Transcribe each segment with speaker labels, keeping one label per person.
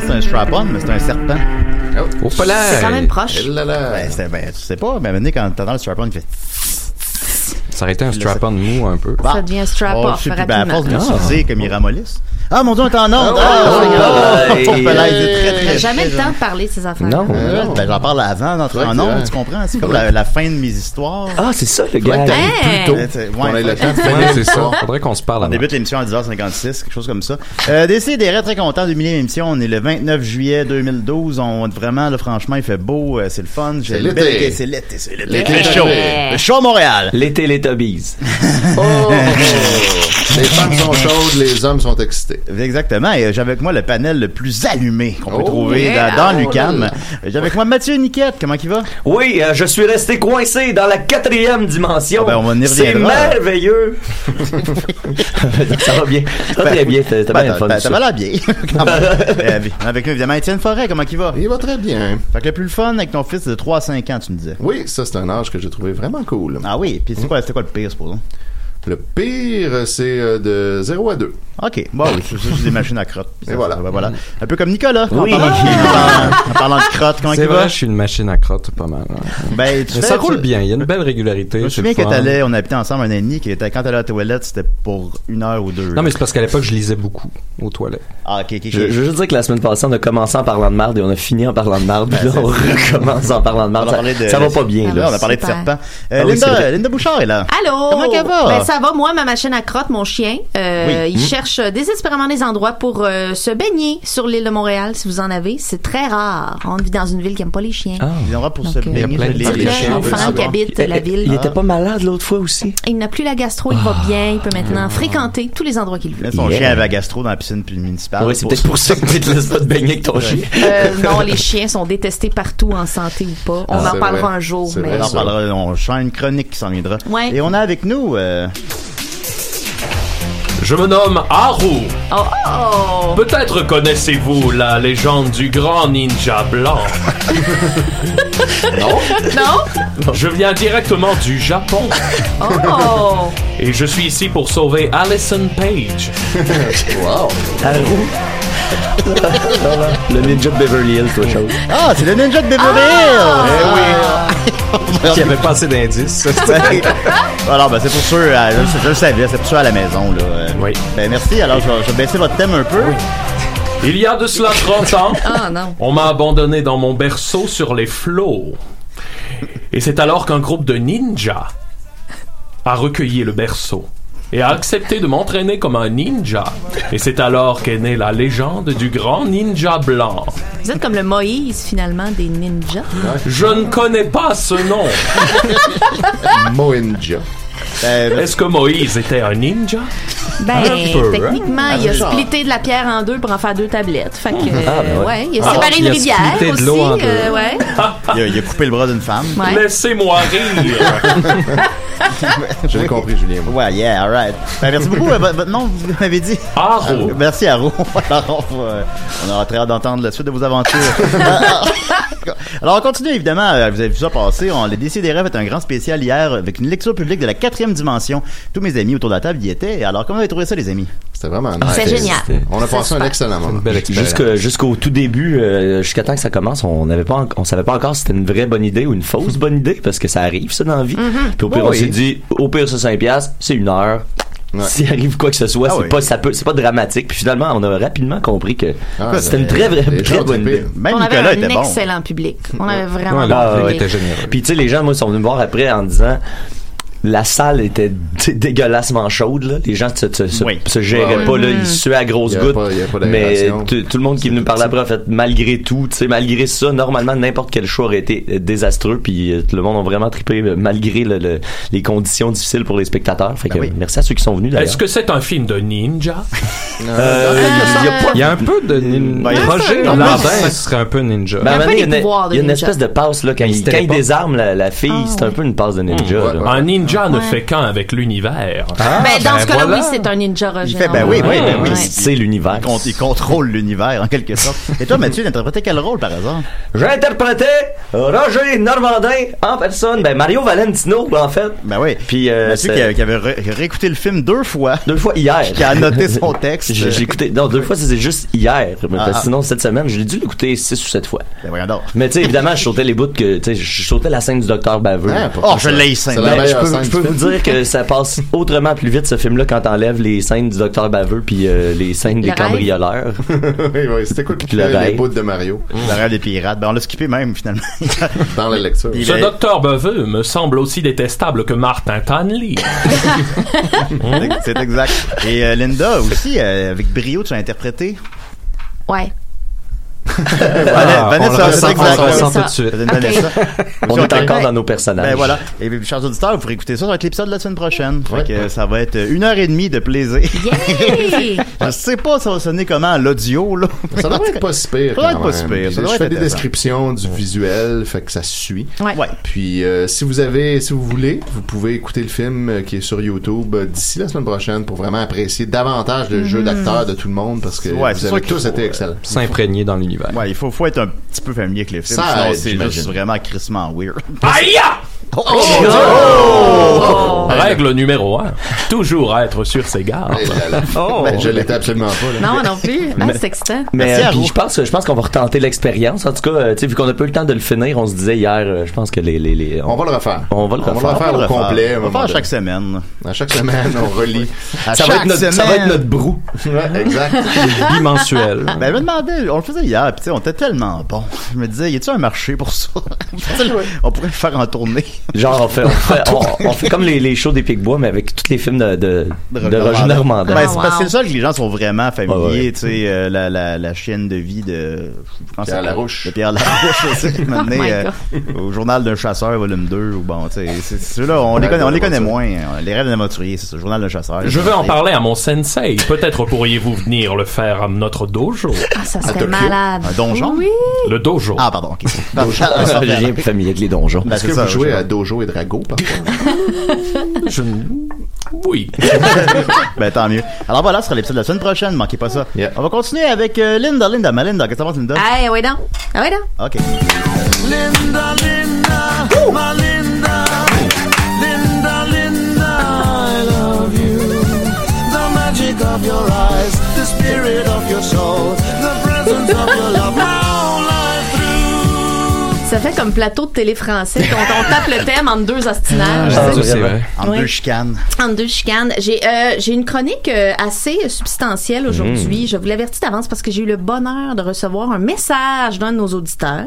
Speaker 1: C'était un strap-on, mais c'est un serpent.
Speaker 2: Oh, pas là!
Speaker 3: C'est quand même proche.
Speaker 2: Eh là là.
Speaker 1: Ben, ben, tu sais pas, mais maintenant, quand t'entends le strap-on, il fait...
Speaker 2: Ça aurait été un strap-on mou un peu.
Speaker 3: Ça devient strap-off
Speaker 1: Oh, je sais plus, ben, à
Speaker 3: rapidement.
Speaker 1: force de l'utiliser comme il ramollisse. Ah, mon Dieu, on est en onde!
Speaker 2: Ah,
Speaker 1: Ah, très, très,
Speaker 3: jamais
Speaker 1: très
Speaker 3: le temps de parler de ces affaires.
Speaker 2: Non.
Speaker 1: Euh, ben, j'en parle avant d'entrer en onde, tu comprends? C'est comme la, la fin de mes histoires.
Speaker 4: Ah, c'est ça, le gars.
Speaker 5: ait
Speaker 1: ouais,
Speaker 5: le temps de finir
Speaker 2: c'est ça. Faudrait qu'on se parle
Speaker 1: On débute l'émission à 10h56, quelque chose comme ça. Euh, des très content du millième émission. On est le 29 juillet 2012. On vraiment, là, franchement, il fait beau, euh, c'est le fun.
Speaker 5: C'est l'été.
Speaker 1: C'est l'été, c'est l'été.
Speaker 5: L'été arrivé.
Speaker 1: Le à Montréal.
Speaker 4: L'été, les Tubbies.
Speaker 5: Oh! les femmes sont chaudes, les hommes sont excités.
Speaker 1: Exactement. Et euh, j'ai avec moi le panel le plus allumé qu'on peut
Speaker 5: Oh,
Speaker 1: trouver
Speaker 5: yeah.
Speaker 1: dans, dans
Speaker 5: Oh
Speaker 1: l'UQAM.
Speaker 5: là là.
Speaker 1: J'ai avec moi Mathieu Niquette. Comment il va?
Speaker 4: Oui, euh, je suis resté coincé dans la quatrième dimension.
Speaker 1: Ah ben, on y
Speaker 4: C'est merveilleux. ça va bien. Ça va très bien. T'as t'as
Speaker 1: Ben,
Speaker 4: bien fun.
Speaker 1: t'as-
Speaker 4: ça.
Speaker 1: à bien. Euh, avec nous, évidemment, Étienne Forêt. Comment il va?
Speaker 5: Il va très bien.
Speaker 1: Fait que le plus fun avec ton fils de 3 à 5 ans, tu me disais.
Speaker 5: Oui, ça, c'est un âge que j'ai trouvé vraiment cool.
Speaker 1: Ah oui, puis c'est quoi, c'était quoi le pire, supposons?
Speaker 5: Le pire, c'est euh, de 0 à 2.
Speaker 1: OK. Bon, oui, c'est juste des machines à crotte.
Speaker 5: Et voilà.
Speaker 1: Ben, voilà. Un peu comme Nicolas.
Speaker 4: Oui.
Speaker 1: En parlant, en parlant- en parlant de crotte, comment
Speaker 2: C'est vrai,
Speaker 1: va?
Speaker 2: je suis une machine à crotte pas mal. hein.
Speaker 1: Ben, tu
Speaker 2: Mais
Speaker 1: fais-
Speaker 2: ça roule
Speaker 1: tu-
Speaker 2: bien, il y a une belle régularité.
Speaker 1: Je me souviens que t'allais, on habitait ensemble un an et demi, que quand t'allais à la toilette, c'était pour une heure ou deux.
Speaker 2: Non, mais c'est parce qu'à l'époque, je lisais beaucoup aux toilettes.
Speaker 1: Ah, ok, ok.
Speaker 4: Je, je veux juste dire que la semaine passée, on a commencé en parlant de marde et on a fini en parlant de marde. Puis là, on recommence en parlant de
Speaker 1: Ben,
Speaker 4: marde. Ça,
Speaker 1: de-
Speaker 4: ça va pas bien,
Speaker 1: Là,
Speaker 4: là.
Speaker 1: on a parlé de serpent. Euh,
Speaker 4: Ah
Speaker 1: Linda, Bouchard est là.
Speaker 3: Allô?
Speaker 1: Comment qu'elle va?
Speaker 3: Ça
Speaker 6: va. Moi, ma machine à crotte, mon chien, euh,
Speaker 1: Oui.
Speaker 6: il
Speaker 1: Mhm.
Speaker 6: cherche euh, désespérément des endroits pour euh, se baigner sur l'île de Montréal, si vous en avez. C'est très rare. On vit dans une ville qui aime pas les chiens.
Speaker 4: Ah.
Speaker 1: Il y aura pour
Speaker 6: Donc,
Speaker 1: se baigner
Speaker 2: il y a plein de
Speaker 1: sur
Speaker 6: C'est
Speaker 1: les
Speaker 6: plein
Speaker 1: chiens.
Speaker 6: d'enfants qui habitent la ville.
Speaker 4: Il était pas malade l'autre fois aussi?
Speaker 6: Il n'a plus la gastro, il va bien, il peut maintenant fréquenter tous les endroits qu'il veut.
Speaker 1: Son
Speaker 4: Yeah.
Speaker 1: chien avait la gastro dans la piscine municipale.
Speaker 4: Ouais, c'est peut-être pour ça que tu te laisses pas te baigner avec ton chien.
Speaker 6: Euh, non, les chiens sont détestés partout en santé ou pas. On
Speaker 5: Ah,
Speaker 6: en parlera
Speaker 5: vrai.
Speaker 6: un jour,
Speaker 1: On en parlera, on chante une chronique qui s'en viendra. Et on a avec nous, euh,
Speaker 7: Je me nomme Haru.
Speaker 6: oh, oh.
Speaker 7: Peut-être connaissez-vous la légende du grand ninja blanc. non
Speaker 6: non,
Speaker 7: Je viens directement du Japon
Speaker 6: oh,
Speaker 7: et je suis ici pour sauver Allison Page.
Speaker 5: Wow.
Speaker 4: Haru. Le ninja de Beverly Hills, toi, chose.
Speaker 1: Ah, c'est le ninja de Beverly Hills! Eh
Speaker 2: Qui avait pas assez d'indices.
Speaker 1: oui! Alors, ben, c'est pour sûr, euh, je, je le savais, c'est pour sûr à la maison, là. Euh,
Speaker 7: Oui.
Speaker 1: Ben, merci. Alors, je vais, je vais baisser votre thème un peu.
Speaker 7: Il y a de cela 30 ans,
Speaker 6: ah non.
Speaker 7: on m'a abandonné dans mon berceau sur les flots. Et c'est alors qu'un groupe de ninjas a recueilli le berceau et a accepté de m'entraîner comme un ninja. Et c'est alors qu'est née la légende du grand ninja blanc.
Speaker 6: Vous êtes comme le Moïse finalement des ninjas.
Speaker 7: Je ne connais pas ce nom.
Speaker 5: Moinja.
Speaker 1: Ben,
Speaker 7: Est-ce que Moïse était un ninja?
Speaker 6: Ben,
Speaker 2: peu,
Speaker 6: techniquement, il a splitté de la pierre en deux pour en faire deux tablettes. Fait que,
Speaker 4: Ah, ben
Speaker 6: euh,
Speaker 4: ouais.
Speaker 6: ouais. il a
Speaker 7: Ah,
Speaker 6: séparé
Speaker 2: il
Speaker 6: une
Speaker 2: a
Speaker 6: rivière
Speaker 2: splitté de
Speaker 6: aussi.
Speaker 2: en deux.
Speaker 6: euh, ouais.
Speaker 1: il, a, il a coupé le bras d'une femme.
Speaker 6: Ouais.
Speaker 7: Laissez-moi rire.
Speaker 5: J'ai compris, Julien. moi.
Speaker 1: Ouais, yeah, alright. Ben, merci beaucoup. Euh, votre, nom, vous m'avez dit?
Speaker 7: Haro.
Speaker 1: Merci, Aro. Alors, on, va, euh, on aura très hâte d'entendre la suite de vos aventures. Alors, on continue, évidemment. Euh, Vous avez vu ça passer. On l'a décidé rêves est un grand spécial hier avec une lecture publique de la quatrième dimension. Tous mes amis autour de la table y étaient. Alors, comment vous avez trouvé ça, les amis?
Speaker 5: C'était vraiment nice.
Speaker 6: C'est génial.
Speaker 5: On a passé un excellent moment.
Speaker 4: Jusqu'au tout début, euh, jusqu'à temps que ça commence, on n'avait pas, on savait pas encore si c'était une vraie bonne idée ou une fausse bonne idée parce que ça arrive ça dans la vie. Puis au pire, on s'est dit, au pire c'est 5 piastres, c'est une heure.
Speaker 5: Ouais.
Speaker 4: S'il arrive quoi que ce soit,
Speaker 1: Ah
Speaker 4: c'est
Speaker 1: oui.
Speaker 4: pas ça peut, c'est pas dramatique. Puis finalement, on a rapidement compris que
Speaker 5: Ah,
Speaker 4: c'était une très vraie, très bonne idée.
Speaker 1: Même
Speaker 6: on avait un
Speaker 1: était bon.
Speaker 6: excellent public. On avait vraiment
Speaker 2: Ouais,
Speaker 6: un
Speaker 2: le
Speaker 6: bon
Speaker 2: public
Speaker 6: public.
Speaker 2: était généreux.
Speaker 4: Puis tu sais, les gens, moi, sont venus me voir après en disant. La salle était dégueulassement chaude, là. Les gens se, se, se,
Speaker 1: Oui.
Speaker 4: se géraient
Speaker 5: Ouais,
Speaker 4: pas, là.
Speaker 6: Mm.
Speaker 4: Ils suaient à grosses gouttes. mais tout le monde qui est venu me parler après a fait, malgré tout, tu sais, malgré ça, normalement, n'importe quel show aurait été euh, désastreux. Puis euh, tout le monde a vraiment trippé, euh, malgré le- le- les conditions difficiles pour les spectateurs. Fait que
Speaker 1: Ben oui.
Speaker 4: merci à ceux qui sont venus.
Speaker 7: Est-ce que c'est un film de ninja?
Speaker 4: Euh, il y a pas-
Speaker 2: Il y a un peu de ninja.
Speaker 1: Ben, il y a-
Speaker 2: Roger
Speaker 6: Un peu.
Speaker 2: Landin serait un peu ninja.
Speaker 4: Ben,
Speaker 6: Il y a
Speaker 4: une- y a espèce de passe, là, quand
Speaker 2: Il
Speaker 4: désarme la, fille,
Speaker 6: Ah,
Speaker 4: c'est un peu une passe de ninja.
Speaker 7: Un ninja ne
Speaker 6: Ouais.
Speaker 7: fait qu'un avec l'univers.
Speaker 2: Ah,
Speaker 6: ben, dans
Speaker 2: ben
Speaker 6: ce cas-là,
Speaker 2: voilà.
Speaker 6: oui, c'est un ninja Roger.
Speaker 1: Il fait, ben oui, oui, ben oui.
Speaker 4: C'est l'univers.
Speaker 1: Il, con- il contrôle l'univers, en quelque sorte. Et toi, Mathieu, t'interprétais quel rôle, par hasard?
Speaker 4: J'ai interprété Roger Normandin en personne. Ben, Mario Valentino, en fait.
Speaker 1: Ben oui.
Speaker 4: Puis, euh,
Speaker 1: Mathieu
Speaker 4: c'est-
Speaker 1: qui, a- qui avait ré- réécouté le film deux fois.
Speaker 4: Deux fois hier.
Speaker 1: Qui a annoté son texte.
Speaker 4: J'ai écouté. Non, deux fois, c'est juste hier. Mais
Speaker 1: Ah, ah.
Speaker 4: sinon, cette semaine, j'ai dû l'écouter six ou sept fois.
Speaker 1: Ben voyons donc.
Speaker 4: Mais tu sais, évidemment, je sautais les bouts que. Tu sais, je sautais la scène du docteur Baveux.
Speaker 5: Hein,
Speaker 1: Oh, je l'ai
Speaker 5: C'est
Speaker 1: scène.
Speaker 5: la
Speaker 4: Ben, je
Speaker 5: meilleure
Speaker 4: je peux vous dire que ça passe autrement plus vite ce film-là quand t'enlèves les scènes du docteur Baveux puis euh, les scènes des
Speaker 6: Le
Speaker 4: cambrioleurs.
Speaker 5: oui, oui. C'était quoi
Speaker 4: Puis le
Speaker 5: les bouts de Mario
Speaker 1: rêve des pirates. Ben on l'a skippé même, finalement.
Speaker 5: dans la lecture?
Speaker 1: Il
Speaker 7: Ce
Speaker 1: est-
Speaker 7: docteur Beveux me semble aussi détestable que Martin Tanley.
Speaker 1: C'est exact. Et euh, Linda aussi, euh, avec brio, tu as interprété?
Speaker 6: Ouais.
Speaker 1: Vanessa,
Speaker 2: on
Speaker 1: c'est
Speaker 6: Ça.
Speaker 2: tout de suite.
Speaker 1: Vanessa.
Speaker 4: Est encore dans nos personnages.
Speaker 1: Ben voilà. Et puis, chers auditeurs, vous pourrez écouter ça, ça va être l'épisode de la semaine prochaine. Fait que ça va être une heure et demie de plaisir. Je sais pas ça va sonner comment à l'audio, là.
Speaker 5: Ça devrait être pas si pire.
Speaker 1: Ça
Speaker 5: quand
Speaker 1: être pas si pire. Ça
Speaker 5: Je fais
Speaker 1: être
Speaker 5: des descriptions du visuel, fait que ça se suit.
Speaker 6: Ouais.
Speaker 5: Puis euh, si vous avez, si vous voulez, vous pouvez écouter le film euh, qui est sur YouTube euh, d'ici la semaine prochaine pour vraiment apprécier davantage le jeu d'acteurs de tout le monde parce que vous avez tous été excellents.
Speaker 2: S'imprégner dans l'univers.
Speaker 1: Ouais, il faut, faut être un petit peu familier avec les films.
Speaker 5: Ça
Speaker 1: sinon
Speaker 5: aide,
Speaker 1: c'est
Speaker 5: j'imagine.
Speaker 1: juste vraiment crissement weird.
Speaker 7: Aïe!
Speaker 1: Oh,
Speaker 6: Oh!
Speaker 7: Règle numéro un. Toujours être sur ses gardes.
Speaker 5: Eh. Ben, je l'étais absolument pas. Là.
Speaker 6: Non, non plus. Ah, c'est excitant.
Speaker 4: Mais
Speaker 1: Merci
Speaker 4: euh,
Speaker 1: à
Speaker 4: puis
Speaker 1: vous.
Speaker 4: je pense, je pense qu'on va retenter l'expérience. En tout cas, euh, tu sais, vu qu'on n'a pas eu le temps de le finir, on se disait hier, euh, je pense que les, les, les-
Speaker 5: On va le refaire.
Speaker 4: On va le
Speaker 5: On va le
Speaker 4: refaire.
Speaker 5: refaire
Speaker 1: On va
Speaker 5: au
Speaker 1: le refaire.
Speaker 5: complet. à
Speaker 1: On va faire
Speaker 5: donné.
Speaker 1: chaque semaine.
Speaker 5: À chaque semaine, on relit.
Speaker 1: À
Speaker 4: ça, va
Speaker 1: chaque
Speaker 4: être notre, ça va
Speaker 1: semaine.
Speaker 4: être notre brou.
Speaker 5: Ouais, exact.
Speaker 2: Bimensuel.
Speaker 1: Ben, je me demandais, on le faisait hier, pis tu sais, on était tellement bon. Je me disais, y a-tu un marché pour ça? on pourrait le faire en tournée.
Speaker 4: Genre, on fait, on fait, on, on fait comme les, les shows des Picbois, mais avec tous les films de, de, de Roger Normandin.
Speaker 1: Ben, c'est parce que c'est le seul que les gens sont vraiment familiers, tu sais, euh, la, la, la chienne de vie de
Speaker 5: Pierre
Speaker 1: ça-
Speaker 5: Larouche.
Speaker 1: De Pierre Larouche, aussi, maintenant,
Speaker 6: Oh my
Speaker 1: euh, au journal d'un chasseur, volume 2, ou bon, tu sais, c'est- ceux-là, on les connaît, on les connaît moins. hein. Les rêves d'un aventurier, c'est ça, journal d'un chasseur.
Speaker 7: Je vais en parler à mon sensei. Peut-être pourriez-vous venir le faire à notre dojo.
Speaker 6: Ah, ça serait malade.
Speaker 1: Un donjon?
Speaker 6: Oui.
Speaker 7: Le dojo.
Speaker 1: Ah, pardon, ok.
Speaker 4: J'ai familier que les donjons.
Speaker 1: Ben,
Speaker 5: Est-ce
Speaker 1: c'est
Speaker 5: que
Speaker 1: ça,
Speaker 5: vous jouez à Dojo et Drago?
Speaker 7: Je... Oui.
Speaker 1: ben, tant mieux. Alors voilà, ce sera l'épisode de la semaine prochaine, manquez pas ça.
Speaker 5: Yeah.
Speaker 1: On va continuer avec euh, Linda, Linda, ma Linda, qu'est-ce que penses, Linda?
Speaker 6: Ah, ouais, donc. Ah, ouais, donc.
Speaker 1: Ok.
Speaker 8: Linda, Linda, my Linda, Linda, Linda, I love you. The magic of your eyes, the spirit of your soul, the presence of your love,
Speaker 6: Ça fait comme plateau de télé français quand on tape le thème entre deux ostinages.
Speaker 2: Ah, c'est vrai.
Speaker 1: En
Speaker 6: Oui.
Speaker 1: deux chicanes.
Speaker 6: Entre deux chicanes. J'ai euh, une chronique euh, assez substantielle aujourd'hui. Je vous l'avertis d'avance parce que j'ai eu le bonheur de recevoir un message d'un de nos auditeurs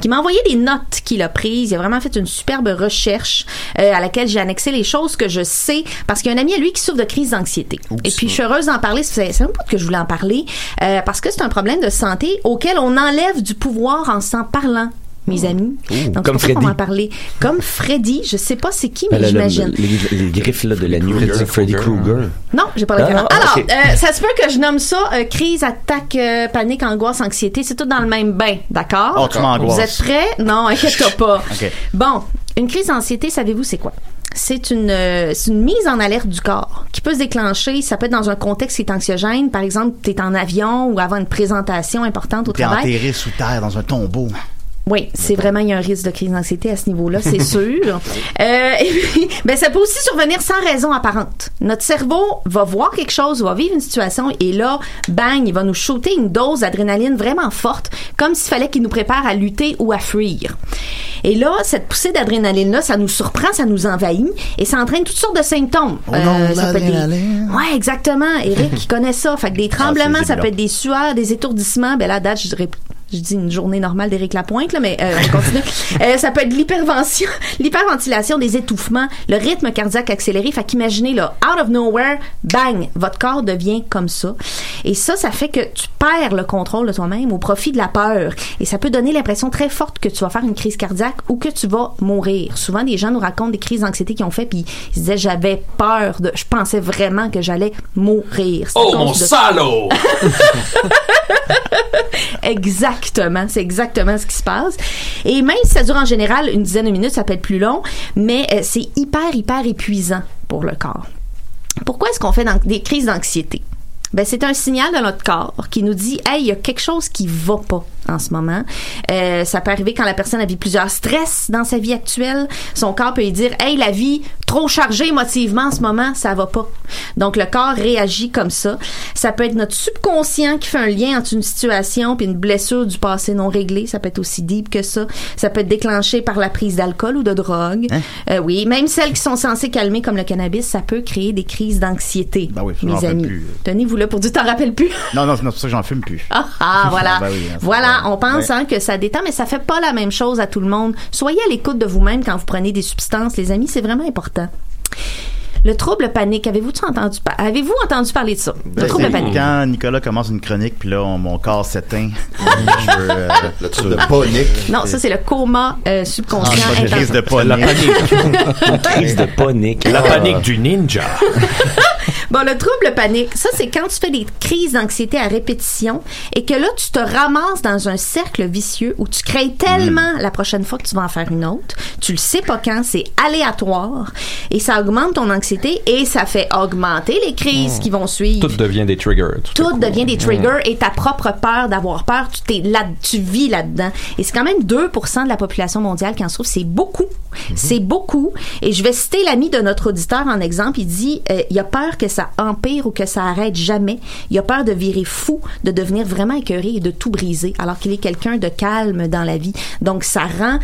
Speaker 6: qui m'a envoyé des notes qu'il a prises. Il a vraiment fait une superbe recherche euh, à laquelle j'ai annexé les choses que je sais parce qu'il y a un ami à lui qui souffre de crise d'anxiété. Et puis je suis heureuse d'en parler. C'est un peu que je voulais en parler euh, parce que c'est un problème de santé auquel on enlève du pouvoir en s'en parlant. Mes amis. Donc,
Speaker 4: comme
Speaker 6: c'est pour ça qu'on
Speaker 4: Freddy.
Speaker 6: va en parler? Comme Freddy, je sais pas c'est qui, mais
Speaker 4: Ben, le- le-
Speaker 6: j'imagine.
Speaker 4: les, les griffes là, de la nuit,
Speaker 2: Krueger.
Speaker 4: Freddy Krueger.
Speaker 6: Non, j'ai pas le
Speaker 4: Ah, ah,
Speaker 6: Alors, euh, ça se peut que je nomme ça euh, crise, attaque, euh, panique, angoisse, anxiété. C'est tout dans le même bain, d'accord?
Speaker 1: Oh, tu m'angoisses.
Speaker 6: Vous êtes prêts? Non, inquiète-toi pas. Bon, une crise d'anxiété, savez-vous c'est quoi? C'est une, euh, mise en alerte du corps qui peut se déclencher. Ça peut être dans un contexte qui est anxiogène. Par exemple, tu es en avion ou avant une présentation importante au travail.
Speaker 1: enterré sous terre dans un tombeau.
Speaker 6: Oui, c'est vraiment, il y a un risque de crise d'anxiété à ce niveau-là, c'est sûr. Euh, et puis, ben, ça peut aussi survenir sans raison apparente. Notre cerveau va voir quelque chose, va vivre une situation, et là, bang, il va nous shooter une dose d'adrénaline vraiment forte, comme s'il fallait qu'il nous prépare à lutter ou à fuir. Et là, cette poussée d'adrénaline-là, ça nous surprend, ça nous envahit, et ça entraîne toutes sortes de symptômes. Ça peut être des-. Ouais, exactement. Eric, qui connaît ça. Fait que des tremblements,
Speaker 1: c'est
Speaker 6: ça peut être des sueurs, des étourdissements. Ben là, date, je dirais je dis une journée normale d'Éric Lapointe, là, mais euh, on continue. Euh, ça peut être l'hypervention, l'hyperventilation, des étouffements, le rythme cardiaque accéléré. Fait qu'imaginez, là, out of nowhere, bang, votre corps devient comme ça. Et ça, ça fait que tu perds le contrôle de toi-même au profit de la peur. Et ça peut donner l'impression très forte que tu vas faire une crise cardiaque ou que tu vas mourir. Souvent, des gens nous racontent des crises d'anxiété qu'ils ont fait, puis ils se disaient, j'avais peur de, je pensais vraiment que j'allais mourir.
Speaker 7: Oh, mon
Speaker 6: de-
Speaker 7: salaud!
Speaker 6: Exactement, c'est exactement ce qui se passe. Et même si ça dure en général une dizaine de minutes, ça peut être plus long, mais euh, c'est hyper, hyper épuisant pour le corps. Pourquoi est-ce qu'on fait des crises d'anxiété? Ben, c'est un signal de notre corps qui nous dit, hey, il y a quelque chose qui va pas en ce moment. Euh, ça peut arriver quand la personne a vécu plusieurs stress dans sa vie actuelle. Son corps peut lui dire, hey, la vie trop chargée émotivement en ce moment, ça va pas. Donc, le corps réagit comme ça. Ça peut être notre subconscient qui fait un lien entre une situation puis une blessure du passé non réglée. Ça peut être aussi deep que ça. Ça peut être déclenché par la prise d'alcool ou de drogue. Euh, oui, même celles qui sont censées calmer comme le cannabis, ça peut créer des crises d'anxiété.
Speaker 1: Ben oui,
Speaker 6: mes amis. Tenez-vous là pour dire, t'en rappelles plus?
Speaker 1: Non, non, c'est pour ça que j'en fume plus.
Speaker 6: Ah, ah, voilà.
Speaker 1: Ben oui, hein,
Speaker 6: voilà, on pense
Speaker 1: Ouais.
Speaker 6: hein, que ça détend, mais ça fait pas la même chose à tout le monde. Soyez à l'écoute de vous-même quand vous prenez des substances, les amis, c'est vraiment important. Le trouble panique, avez-vous entendu, par- avez-vous entendu parler de ça? Le
Speaker 1: Ben,
Speaker 6: trouble panique.
Speaker 1: Quand Nicolas commence une chronique, puis là, on- mon corps s'éteint. Euh,
Speaker 5: Le truc de panique.
Speaker 6: Non, ça c'est le coma euh,
Speaker 1: Ah,
Speaker 6: subconscient.
Speaker 1: une crise de
Speaker 6: intensif.
Speaker 7: La
Speaker 1: panique.
Speaker 7: panique.
Speaker 4: Une crise de panique.
Speaker 7: La
Speaker 4: Ah.
Speaker 7: panique du ninja.
Speaker 6: Bon, le trouble panique, ça c'est quand tu fais des crises d'anxiété à répétition et que là tu te ramasses dans un cercle vicieux où tu crées tellement la prochaine fois que tu vas en faire une autre, tu le sais pas quand, c'est aléatoire et ça augmente ton anxiété et ça fait augmenter les crises qui vont suivre.
Speaker 2: Tout devient des triggers. tout
Speaker 6: devient des triggers et ta propre peur d'avoir peur, tu t'es là, tu vis là-dedans. Et c'est quand même 2% de la population mondiale qui en souffre. C'est beaucoup. C'est beaucoup. Et je vais citer l'ami de notre auditeur en exemple. Il dit, euh, il a peur que ça empire ou que ça arrête jamais. Il a peur de virer fou, de devenir vraiment écœuré et de tout briser, alors qu'il est quelqu'un de calme dans la vie. Donc, ça rend,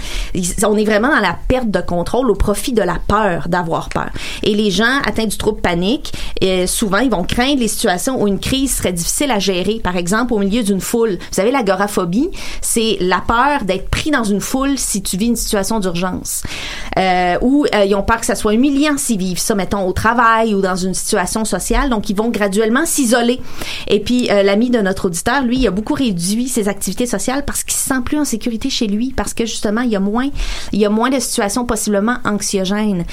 Speaker 6: on est vraiment dans la perte de contrôle au profit de la peur, d'avoir peur. Et les gens atteints du trouble panique, euh, souvent, ils vont craindre les situations où une crise serait difficile à gérer. Par exemple, au milieu d'une foule. Vous savez, l'agoraphobie, c'est la peur d'être pris dans une foule si tu vis une situation d'urgence. Euh, ou euh, ils ont peur que ça soit humiliant s'ils vivent ça, mettons, au travail ou dans une situation sociale. Donc, ils vont graduellement s'isoler. Et puis, euh, l'ami de notre auditeur, lui, il a beaucoup réduit ses activités sociales parce qu'il se sent plus en sécurité chez lui, parce que justement, il y a moins, il y a moins de situations possiblement anxiogènes.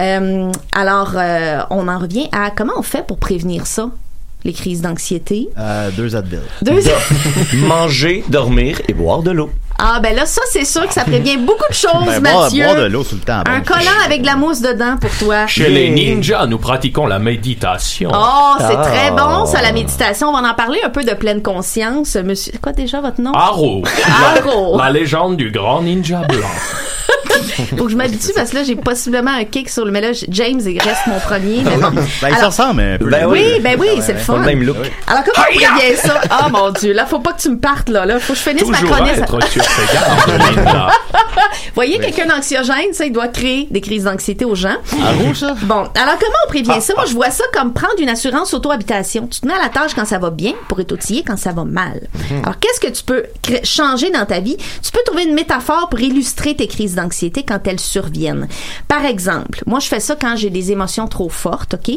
Speaker 6: Euh, alors, euh, on en revient à comment on fait pour prévenir ça, les crises d'anxiété?
Speaker 1: Euh, deux Advil.
Speaker 6: Deux-
Speaker 4: Manger, dormir et boire de l'eau.
Speaker 6: Ah ben là, ça c'est sûr que ça prévient beaucoup de choses,
Speaker 1: Ben, boire,
Speaker 6: Mathieu.
Speaker 1: boire de l'eau tout le temps.
Speaker 6: Un
Speaker 1: bon.
Speaker 6: collant avec de la mousse dedans pour toi.
Speaker 7: Chez les ninjas, nous pratiquons la méditation.
Speaker 6: Oh, c'est
Speaker 4: Ah.
Speaker 6: très bon, ça, la méditation. On va en parler un peu de pleine conscience. Monsieur, c'est quoi déjà votre nom?
Speaker 7: Arrow. La, la légende du grand ninja blanc.
Speaker 6: Faut que je m'habitue parce que là, j'ai possiblement un kick sur le. Mais là, James, il reste mon premier. Mais bon.
Speaker 1: Ben, il
Speaker 6: Alors-
Speaker 1: ressemble un peu.
Speaker 4: Ben
Speaker 6: oui, ben oui, c'est le fun.
Speaker 4: Même look.
Speaker 6: Alors, comment on prévient ça? Oh mon Dieu, là, faut pas que tu me partes, là. Là, faut que je finisse ma chronique. Voyez, quelqu'un d'anxiogène, ça, il doit créer des crises d'anxiété aux gens.
Speaker 1: À rouge, ça?
Speaker 6: Bon, alors comment on prévient ça? Moi, je vois ça comme prendre une assurance auto-habitation. Tu te mets à la tâche quand ça va bien pour être outillé quand ça va mal. Alors, qu'est-ce que tu peux changer dans ta vie? Tu peux trouver une métaphore pour illustrer tes crises d'anxiété quand elles surviennent. Par exemple, moi, je fais ça quand j'ai des émotions trop fortes, OK?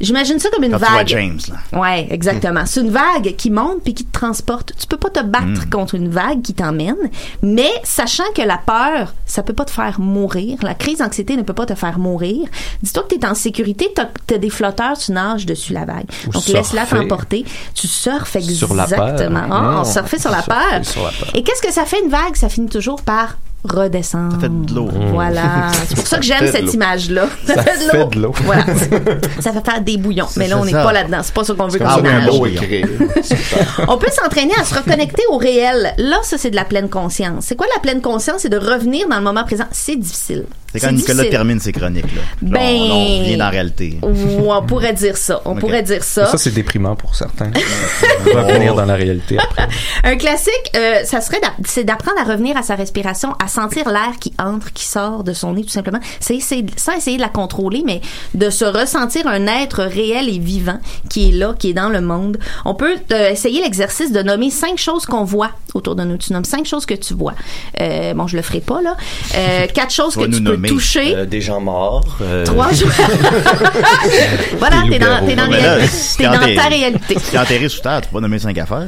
Speaker 6: J'imagine ça comme une
Speaker 1: Quand tu vois
Speaker 6: vague.
Speaker 1: James, là.
Speaker 6: Ouais, exactement. C'est une vague qui monte puis qui te transporte. Tu peux pas te battre contre une vague qui t'emmène, mais sachant que la peur, ça peut pas te faire mourir. La crise d'anxiété ne peut pas te faire mourir. Dis-toi que tu es en sécurité, tu as des flotteurs, tu nages dessus la vague.
Speaker 2: Ou
Speaker 6: Donc laisse-la t'emporter. Tu surfes
Speaker 2: Sur la peur.
Speaker 6: exactement. Ah,
Speaker 2: Non,
Speaker 6: on surfait sur la
Speaker 2: surfer
Speaker 6: peur.
Speaker 2: sur la peur.
Speaker 6: Et qu'est-ce que ça fait une vague? Ça finit toujours par redescendre.
Speaker 1: Ça fait de l'eau.
Speaker 6: Voilà. C'est pour ça que j'aime cette image-là. Ça,
Speaker 2: Ça
Speaker 6: fait de
Speaker 2: fait
Speaker 6: l'eau.
Speaker 2: de l'eau.
Speaker 6: Voilà. ça fait faire des bouillons. Mais là, on n'est pas là-dedans. C'est pas ça qu'on veut comme image. On peut s'entraîner à se reconnecter au réel. Là, ça, c'est de la pleine conscience. C'est quoi la pleine conscience? C'est de revenir dans le moment présent. C'est difficile.
Speaker 1: C'est quand Nicolas
Speaker 6: difficile.
Speaker 1: termine ses chroniques, là. Là,
Speaker 6: Ben-
Speaker 1: on, on revient dans la réalité.
Speaker 6: Ou on pourrait dire ça. On pourrait dire ça.
Speaker 2: Ça, c'est déprimant pour certains. Revenir dans la réalité après.
Speaker 6: Un classique, euh, ça serait c'est d'apprendre à revenir à sa respiration, à sentir l'air qui entre, qui sort de son nez, tout simplement. C'est sans essayer de la contrôler, mais de se ressentir un être réel et vivant qui est là, qui est dans le monde. On peut euh, essayer l'exercice de nommer cinq choses qu'on voit autour de nous. Tu nommes cinq choses que tu vois. Euh, bon, je le ferai pas là. Euh, quatre choses
Speaker 1: Tu
Speaker 6: que tu
Speaker 1: nous
Speaker 6: peux
Speaker 4: Euh, des gens morts. euh,
Speaker 6: Trois jours. voilà, t'es dans, t'es dans,
Speaker 1: Mais là,
Speaker 6: réel-
Speaker 1: si
Speaker 6: t'es
Speaker 1: quand
Speaker 6: dans
Speaker 1: t'es-
Speaker 6: ta réalité.
Speaker 1: Si t'es enterré sous terre, tu peux pas nommer cinq affaires.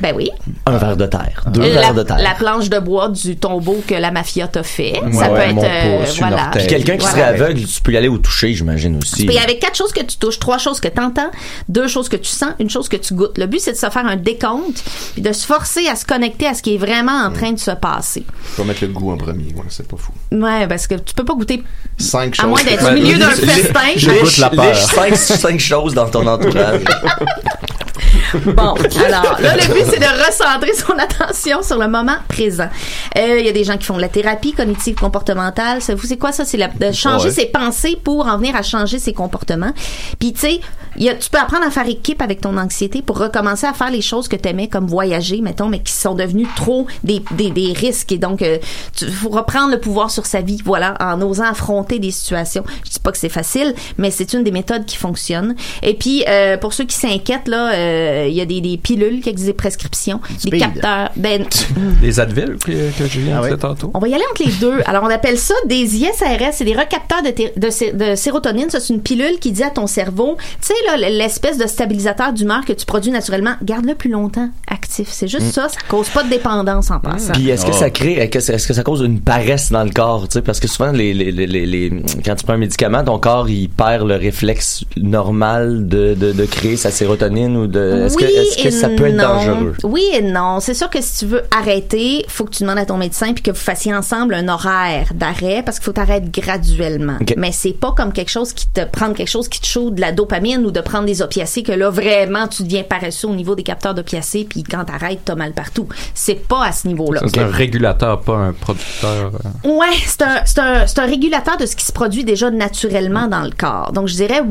Speaker 6: Ben oui.
Speaker 4: Un verre de terre. Deux
Speaker 6: la,
Speaker 4: verres de terre.
Speaker 6: la planche de bois du tombeau que la mafia t'a fait. ça peut être euh, voilà.
Speaker 4: Puis quelqu'un qui
Speaker 6: Voilà.
Speaker 4: serait aveugle, tu peux y aller au toucher, j'imagine aussi.
Speaker 6: Puis avec quatre choses que tu touches, trois choses que tu entends, deux choses que tu sens, une chose que tu goûtes. Le but, c'est de se faire un décompte puis de se forcer à se connecter à ce qui est vraiment en train de se passer.
Speaker 5: Vais mettre le goût en premier, ouais, c'est pas fou.
Speaker 6: Ouais, parce que tu peux pas goûter
Speaker 5: Cinq
Speaker 6: à
Speaker 5: choses.
Speaker 6: moins d'être au milieu d'un festin.
Speaker 4: lich-
Speaker 2: la peur.
Speaker 4: cinq, cinq choses dans ton entourage.
Speaker 6: Bon, alors là, le but, c'est de recentrer son attention sur le moment présent. Euh, Il y a des gens qui font de la thérapie cognitive comportementale. Ça, vous, c'est quoi ça? C'est de changer
Speaker 1: Ouais.
Speaker 6: ses pensées pour en venir à changer ses comportements. Puis, tu sais, tu peux apprendre à faire équipe avec ton anxiété pour recommencer à faire les choses que tu aimais, comme voyager, mettons, mais qui sont devenues trop des, des, des risques. Et donc, euh, tu faut reprendre le pouvoir sur sa vie, voilà, en osant affronter des situations. Je dis pas que c'est facile, mais c'est une des méthodes qui fonctionne. Et puis, euh, pour ceux qui s'inquiètent, là, euh, il y a des, des pilules qui existent, des prescriptions, des capteurs. Ben,
Speaker 2: Les Advil que, que Julien
Speaker 1: Ah
Speaker 2: disait
Speaker 1: ouais.
Speaker 2: tantôt.
Speaker 6: on va y aller entre les deux. Alors, on appelle ça des ISRS, c'est des recapteurs de, de, sé- de sérotonine. Ça, c'est une pilule qui dit à ton cerveau, tu sais, là, l'espèce de stabilisateur d'humeur que tu produis naturellement, garde-le plus longtemps actif. C'est juste ça, ça cause pas de dépendance en passant.
Speaker 4: Puis est-ce que
Speaker 1: Oh.
Speaker 4: ça crée, est-ce que ça- est-ce que ça cause une paresse dans le corps, tu sais, parce que souvent les, les, les, les, les- quand tu prends un médicament, ton corps il perd le réflexe normal de, de, de créer sa sérotonine ou de, est-ce
Speaker 6: oui
Speaker 4: que, est-ce que
Speaker 6: et
Speaker 4: ça peut être
Speaker 6: non.
Speaker 4: dangereux?
Speaker 6: Oui et non. C'est sûr que si tu veux arrêter, faut que tu demandes à ton médecin puis que vous fassiez ensemble un horaire d'arrêt parce qu'il faut t'arrêter graduellement.
Speaker 4: Ok.
Speaker 6: Mais c'est pas comme quelque chose qui te prendre quelque chose qui te chaud de la dopamine ou de prendre des opiacés que là vraiment tu deviens paresseux au niveau des capteurs d'opiacés puis quand t'arrêtes t'as mal partout. C'est pas à ce niveau-là.
Speaker 2: C'est un régulateur, pas un producteur. euh.
Speaker 6: Ouais, c'est un, c'est un, c'est un régulateur de ce qui se produit déjà naturellement dans le corps. Donc, je dirais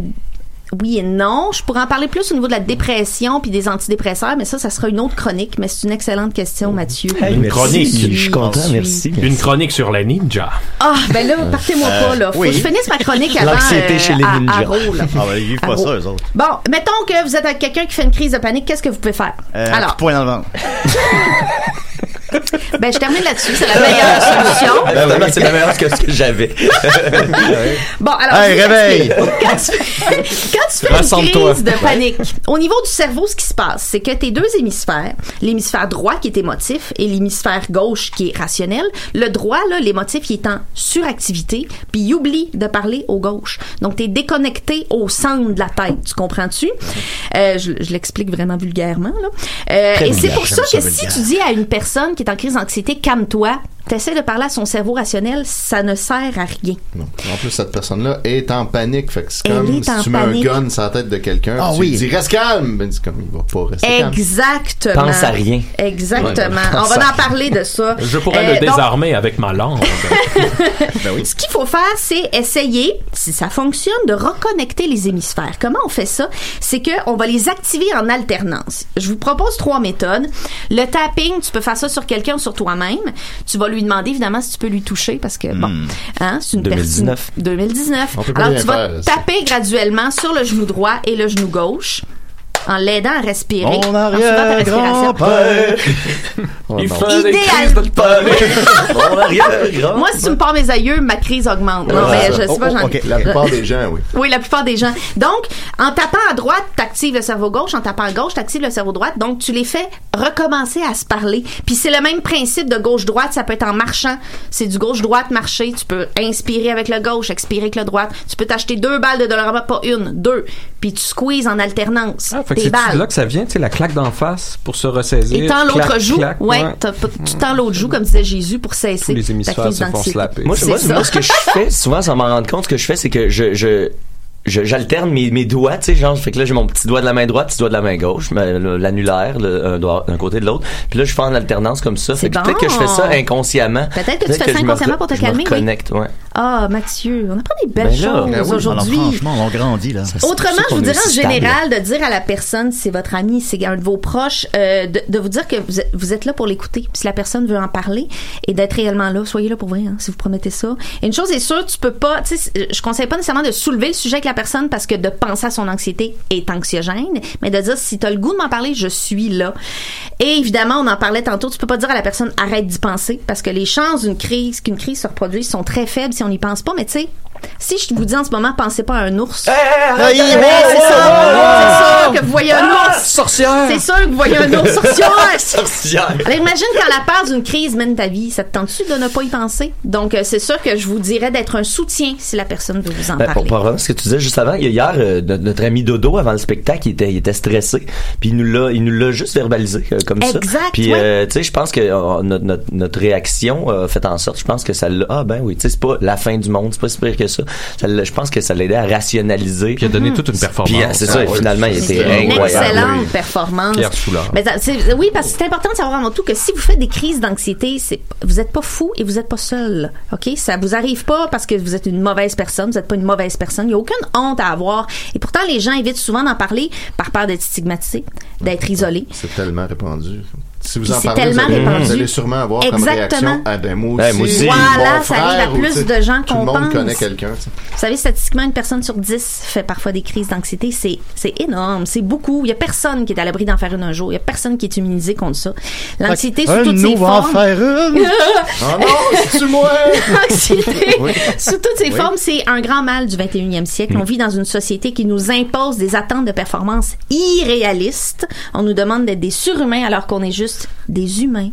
Speaker 6: oui et non. Je pourrais en parler plus au niveau de la dépression puis des antidépresseurs, mais ça, ça sera une autre chronique. Mais c'est une excellente question, Mathieu.
Speaker 4: Hey,
Speaker 7: Une
Speaker 4: merci.
Speaker 7: chronique.
Speaker 4: Je suis content, merci.
Speaker 7: Une chronique sur la ninja.
Speaker 6: Ah, ben là, partez-moi
Speaker 7: Euh,
Speaker 6: pas, là. Faut
Speaker 7: oui.
Speaker 6: que je finisse ma chronique avant.
Speaker 7: L'anxiété
Speaker 6: euh,
Speaker 7: chez les
Speaker 6: à-
Speaker 7: ninjas.
Speaker 6: à Raw, là.
Speaker 1: Ah, ben, ils vivent pas ça, eux autres.
Speaker 6: Bon, mettons que vous êtes avec quelqu'un qui fait une crise de panique, qu'est-ce que vous pouvez faire?
Speaker 1: Euh,
Speaker 6: Alors,
Speaker 1: de poing dans le ventre.
Speaker 6: ben, je termine là-dessus. C'est la meilleure solution.
Speaker 4: Ben, vraiment, c'est la meilleure que ce que j'avais.
Speaker 6: Bon, alors.
Speaker 4: Hey, réveille!
Speaker 6: Quand tu fais, quand tu fais une crise de
Speaker 4: Ouais.
Speaker 6: panique, au niveau du cerveau, ce qui se passe, c'est que tes deux hémisphères, l'hémisphère droit qui est émotif et l'hémisphère gauche qui est rationnel, le droit, là, l'émotif, il est en suractivité, puis il oublie de parler au gauche. Donc, t'es déconnecté au centre de la tête. Tu comprends-tu? Euh, je je l'explique vraiment vulgairement, là. Euh, et c'est pour ça
Speaker 4: ça,
Speaker 6: que si tu dis à une personne qui en crise d'anxiété, calme-toi, t'essaies de parler à son cerveau rationnel, ça ne sert à rien.
Speaker 5: Non. En plus, cette personne-là est en panique. Fait que c'est
Speaker 6: Elle
Speaker 5: comme
Speaker 6: est
Speaker 5: si tu mets
Speaker 6: panique.
Speaker 5: un gun sur la tête de quelqu'un.
Speaker 6: Ah
Speaker 5: tu
Speaker 6: oui.
Speaker 5: lui dis reste calme. Ben, c'est comme il va pas rester calme.
Speaker 6: Exactement.
Speaker 4: Pense à rien.
Speaker 6: Exactement.
Speaker 7: Ouais,
Speaker 6: On va en parler de ça.
Speaker 7: Je pourrais
Speaker 6: Euh,
Speaker 7: le
Speaker 6: donc,
Speaker 7: désarmer avec ma langue.
Speaker 6: Ce qu'il faut faire, c'est essayer, si ça fonctionne, de reconnecter les hémisphères. Comment on fait ça? C'est que on va les activer en alternance. Je vous propose trois méthodes. Le tapping, tu peux faire ça sur quelqu'un ou sur toi-même. Tu vas lui demander, évidemment, si tu peux lui toucher, parce que, bon, hein, c'est une
Speaker 4: 2019.
Speaker 6: personne... 2019.
Speaker 4: On peut pas
Speaker 6: Alors, tu vas
Speaker 4: faire, ça.
Speaker 6: taper graduellement sur le genou droit et le genou gauche en l'aidant à respirer. En respiration.
Speaker 1: arrière-grand-père.
Speaker 7: Il fait des crises de.
Speaker 6: Moi, si tu me parles mes aïeux, ma crise augmente. Non, mais je sais pas, j'en
Speaker 5: Oh, ok. La plupart des gens, oui.
Speaker 6: Oui, la plupart des gens. Donc, en tapant à droite, t'actives le cerveau gauche. En tapant à gauche, t'actives le cerveau droite. Donc, tu les fais recommencer à se parler. Puis c'est le même principe de gauche-droite. Ça peut être en marchant. C'est du gauche-droite marcher. Tu peux inspirer avec le gauche, expirer avec le droite. Tu peux t'acheter deux balles de Dollarama, pas une, deux. Puis tu squeezes en alternance.
Speaker 2: Ah, fait que
Speaker 6: tes
Speaker 2: c'est là que ça vient, tu sais, la claque d'en face pour se ressaisir.
Speaker 6: Et l'autre joue. ouais, tu tends l'autre joue, comme disait Jésus, pour cesser
Speaker 2: Tous les hémisphères se font slapper.
Speaker 4: Moi, moi, moi, ce que je fais, souvent, sans m'en rendre compte, ce que je fais, c'est que je, je, je- j'alterne mes, mes doigts, tu sais, genre, fait que là, j'ai mon petit doigt de la main droite, petit doigt de la main gauche, l'annulaire, le- un doigt d'un côté de l'autre. Puis là, je fais en alternance comme ça. Fait que
Speaker 6: C'est
Speaker 4: peut-être que je fais ça inconsciemment.
Speaker 6: Peut-être que tu fais ça
Speaker 4: je me
Speaker 6: inconsciemment pour te
Speaker 4: je me
Speaker 6: calmer, oui.
Speaker 4: reconnecte, ouais.
Speaker 6: Ah, Mathieu, on apprend des belles
Speaker 4: Ben là,
Speaker 6: choses
Speaker 4: ben oui,
Speaker 6: aujourd'hui.
Speaker 1: Alors, franchement, on grandit, là.
Speaker 6: Autrement, je vous dirais en général de dire à la personne, si c'est votre ami, c'est un de vos proches, euh, de, de vous dire que vous êtes, vous êtes là pour l'écouter. Puis Si la personne veut en parler et d'être réellement là, soyez là pour vrai, hein, si vous promettez ça. Et une chose est sûre, tu peux pas, tu sais, je conseille pas nécessairement de soulever le sujet avec la personne parce que de penser à son anxiété est anxiogène, mais de dire si tu as le goût de m'en parler, je suis là. Et évidemment, on en parlait tantôt, tu peux pas dire à la personne arrête d'y penser parce que les chances d'une crise, qu'une crise se reproduise sont très faibles si on n'y pense pas, mais tu sais, si je vous dis en ce moment, pensez pas à un ours.
Speaker 4: arrête,
Speaker 6: Eh,
Speaker 4: arrête,
Speaker 6: c'est
Speaker 4: arrête,
Speaker 6: ça.
Speaker 4: arrête.
Speaker 6: C'est sûr que vous voyez un
Speaker 4: Ah,
Speaker 6: ours.
Speaker 4: sorcière.
Speaker 6: C'est sûr que vous voyez un ours. Sorcière.
Speaker 4: Sorcière.
Speaker 6: Alors imagine quand la peur d'une crise mène ta vie, ça te tente-tu de ne pas y penser? Donc euh, c'est sûr que je vous dirais d'être un soutien si la personne veut vous en
Speaker 4: Ben, pour,
Speaker 6: parler.
Speaker 4: pour revenir à ce que tu disais juste avant, hier, euh, notre, notre ami Dodo, avant le spectacle, il était, il était stressé. Puis il nous l'a, il nous l'a juste verbalisé euh, comme ça.
Speaker 6: Exact,
Speaker 4: Puis,
Speaker 6: ouais.
Speaker 4: euh, tu sais, je pense que euh, notre, notre, notre réaction a fait en sorte, je pense que ça l'a, ah ben oui, tu sais, c'est pas la fin du monde, c'est pas si pire que ça. Ça je pense que ça l'a aidé à rationaliser.
Speaker 2: Puis il a donné toute une performance.
Speaker 4: Puis, euh, c'est ça,
Speaker 2: Ah
Speaker 4: finalement, il
Speaker 6: C'est
Speaker 4: était
Speaker 6: une
Speaker 4: incroyable.
Speaker 6: excellente
Speaker 4: Oui.
Speaker 6: performance.
Speaker 2: Pierre Soulard.
Speaker 6: Mais ça- c'est- oui, parce que c'est important de savoir avant tout que si vous faites des crises d'anxiété, c'est vous êtes pas fou et vous êtes pas seul. Ok, ça vous arrive pas parce que vous êtes une mauvaise personne. Vous êtes pas une mauvaise personne. Il y a aucune honte à avoir. Et pourtant, les gens évitent souvent d'en parler par peur d'être stigmatisés, d'être isolés.
Speaker 5: C'est tellement répandu. Si vous
Speaker 6: Puis
Speaker 5: en
Speaker 6: c'est
Speaker 5: parlez, vous
Speaker 6: tellement
Speaker 5: allez,
Speaker 6: répandu.
Speaker 5: vous allez sûrement avoir comme
Speaker 6: Exactement.
Speaker 5: réaction à ben, moi
Speaker 4: Ben,
Speaker 5: aussi.
Speaker 4: moi aussi.
Speaker 6: Voilà,
Speaker 5: mon
Speaker 6: ça arrive à
Speaker 5: ou,
Speaker 6: plus de gens
Speaker 5: Tout le
Speaker 6: qu'on
Speaker 5: monde
Speaker 6: pense.
Speaker 5: connaît quelqu'un. tu sais.
Speaker 6: Vous savez, statistiquement, une personne sur dix fait parfois des crises d'anxiété. C'est, c'est énorme. C'est beaucoup. Il y a personne qui est à l'abri d'en faire une un jour. Il y a personne qui est immunisé contre ça. L'anxiété sous
Speaker 1: Un
Speaker 6: toutes
Speaker 1: de
Speaker 6: ses
Speaker 1: nous va en
Speaker 6: formes.
Speaker 1: faire une.
Speaker 5: Oh non, c'est-tu moi?
Speaker 6: L'anxiété,
Speaker 1: Oui.
Speaker 6: sous toutes ses
Speaker 1: Oui.
Speaker 6: formes, c'est un grand mal du 21e siècle. On vit dans une société qui nous impose des attentes de performance irréalistes. On nous demande d'être des surhumains alors qu'on est juste des humains.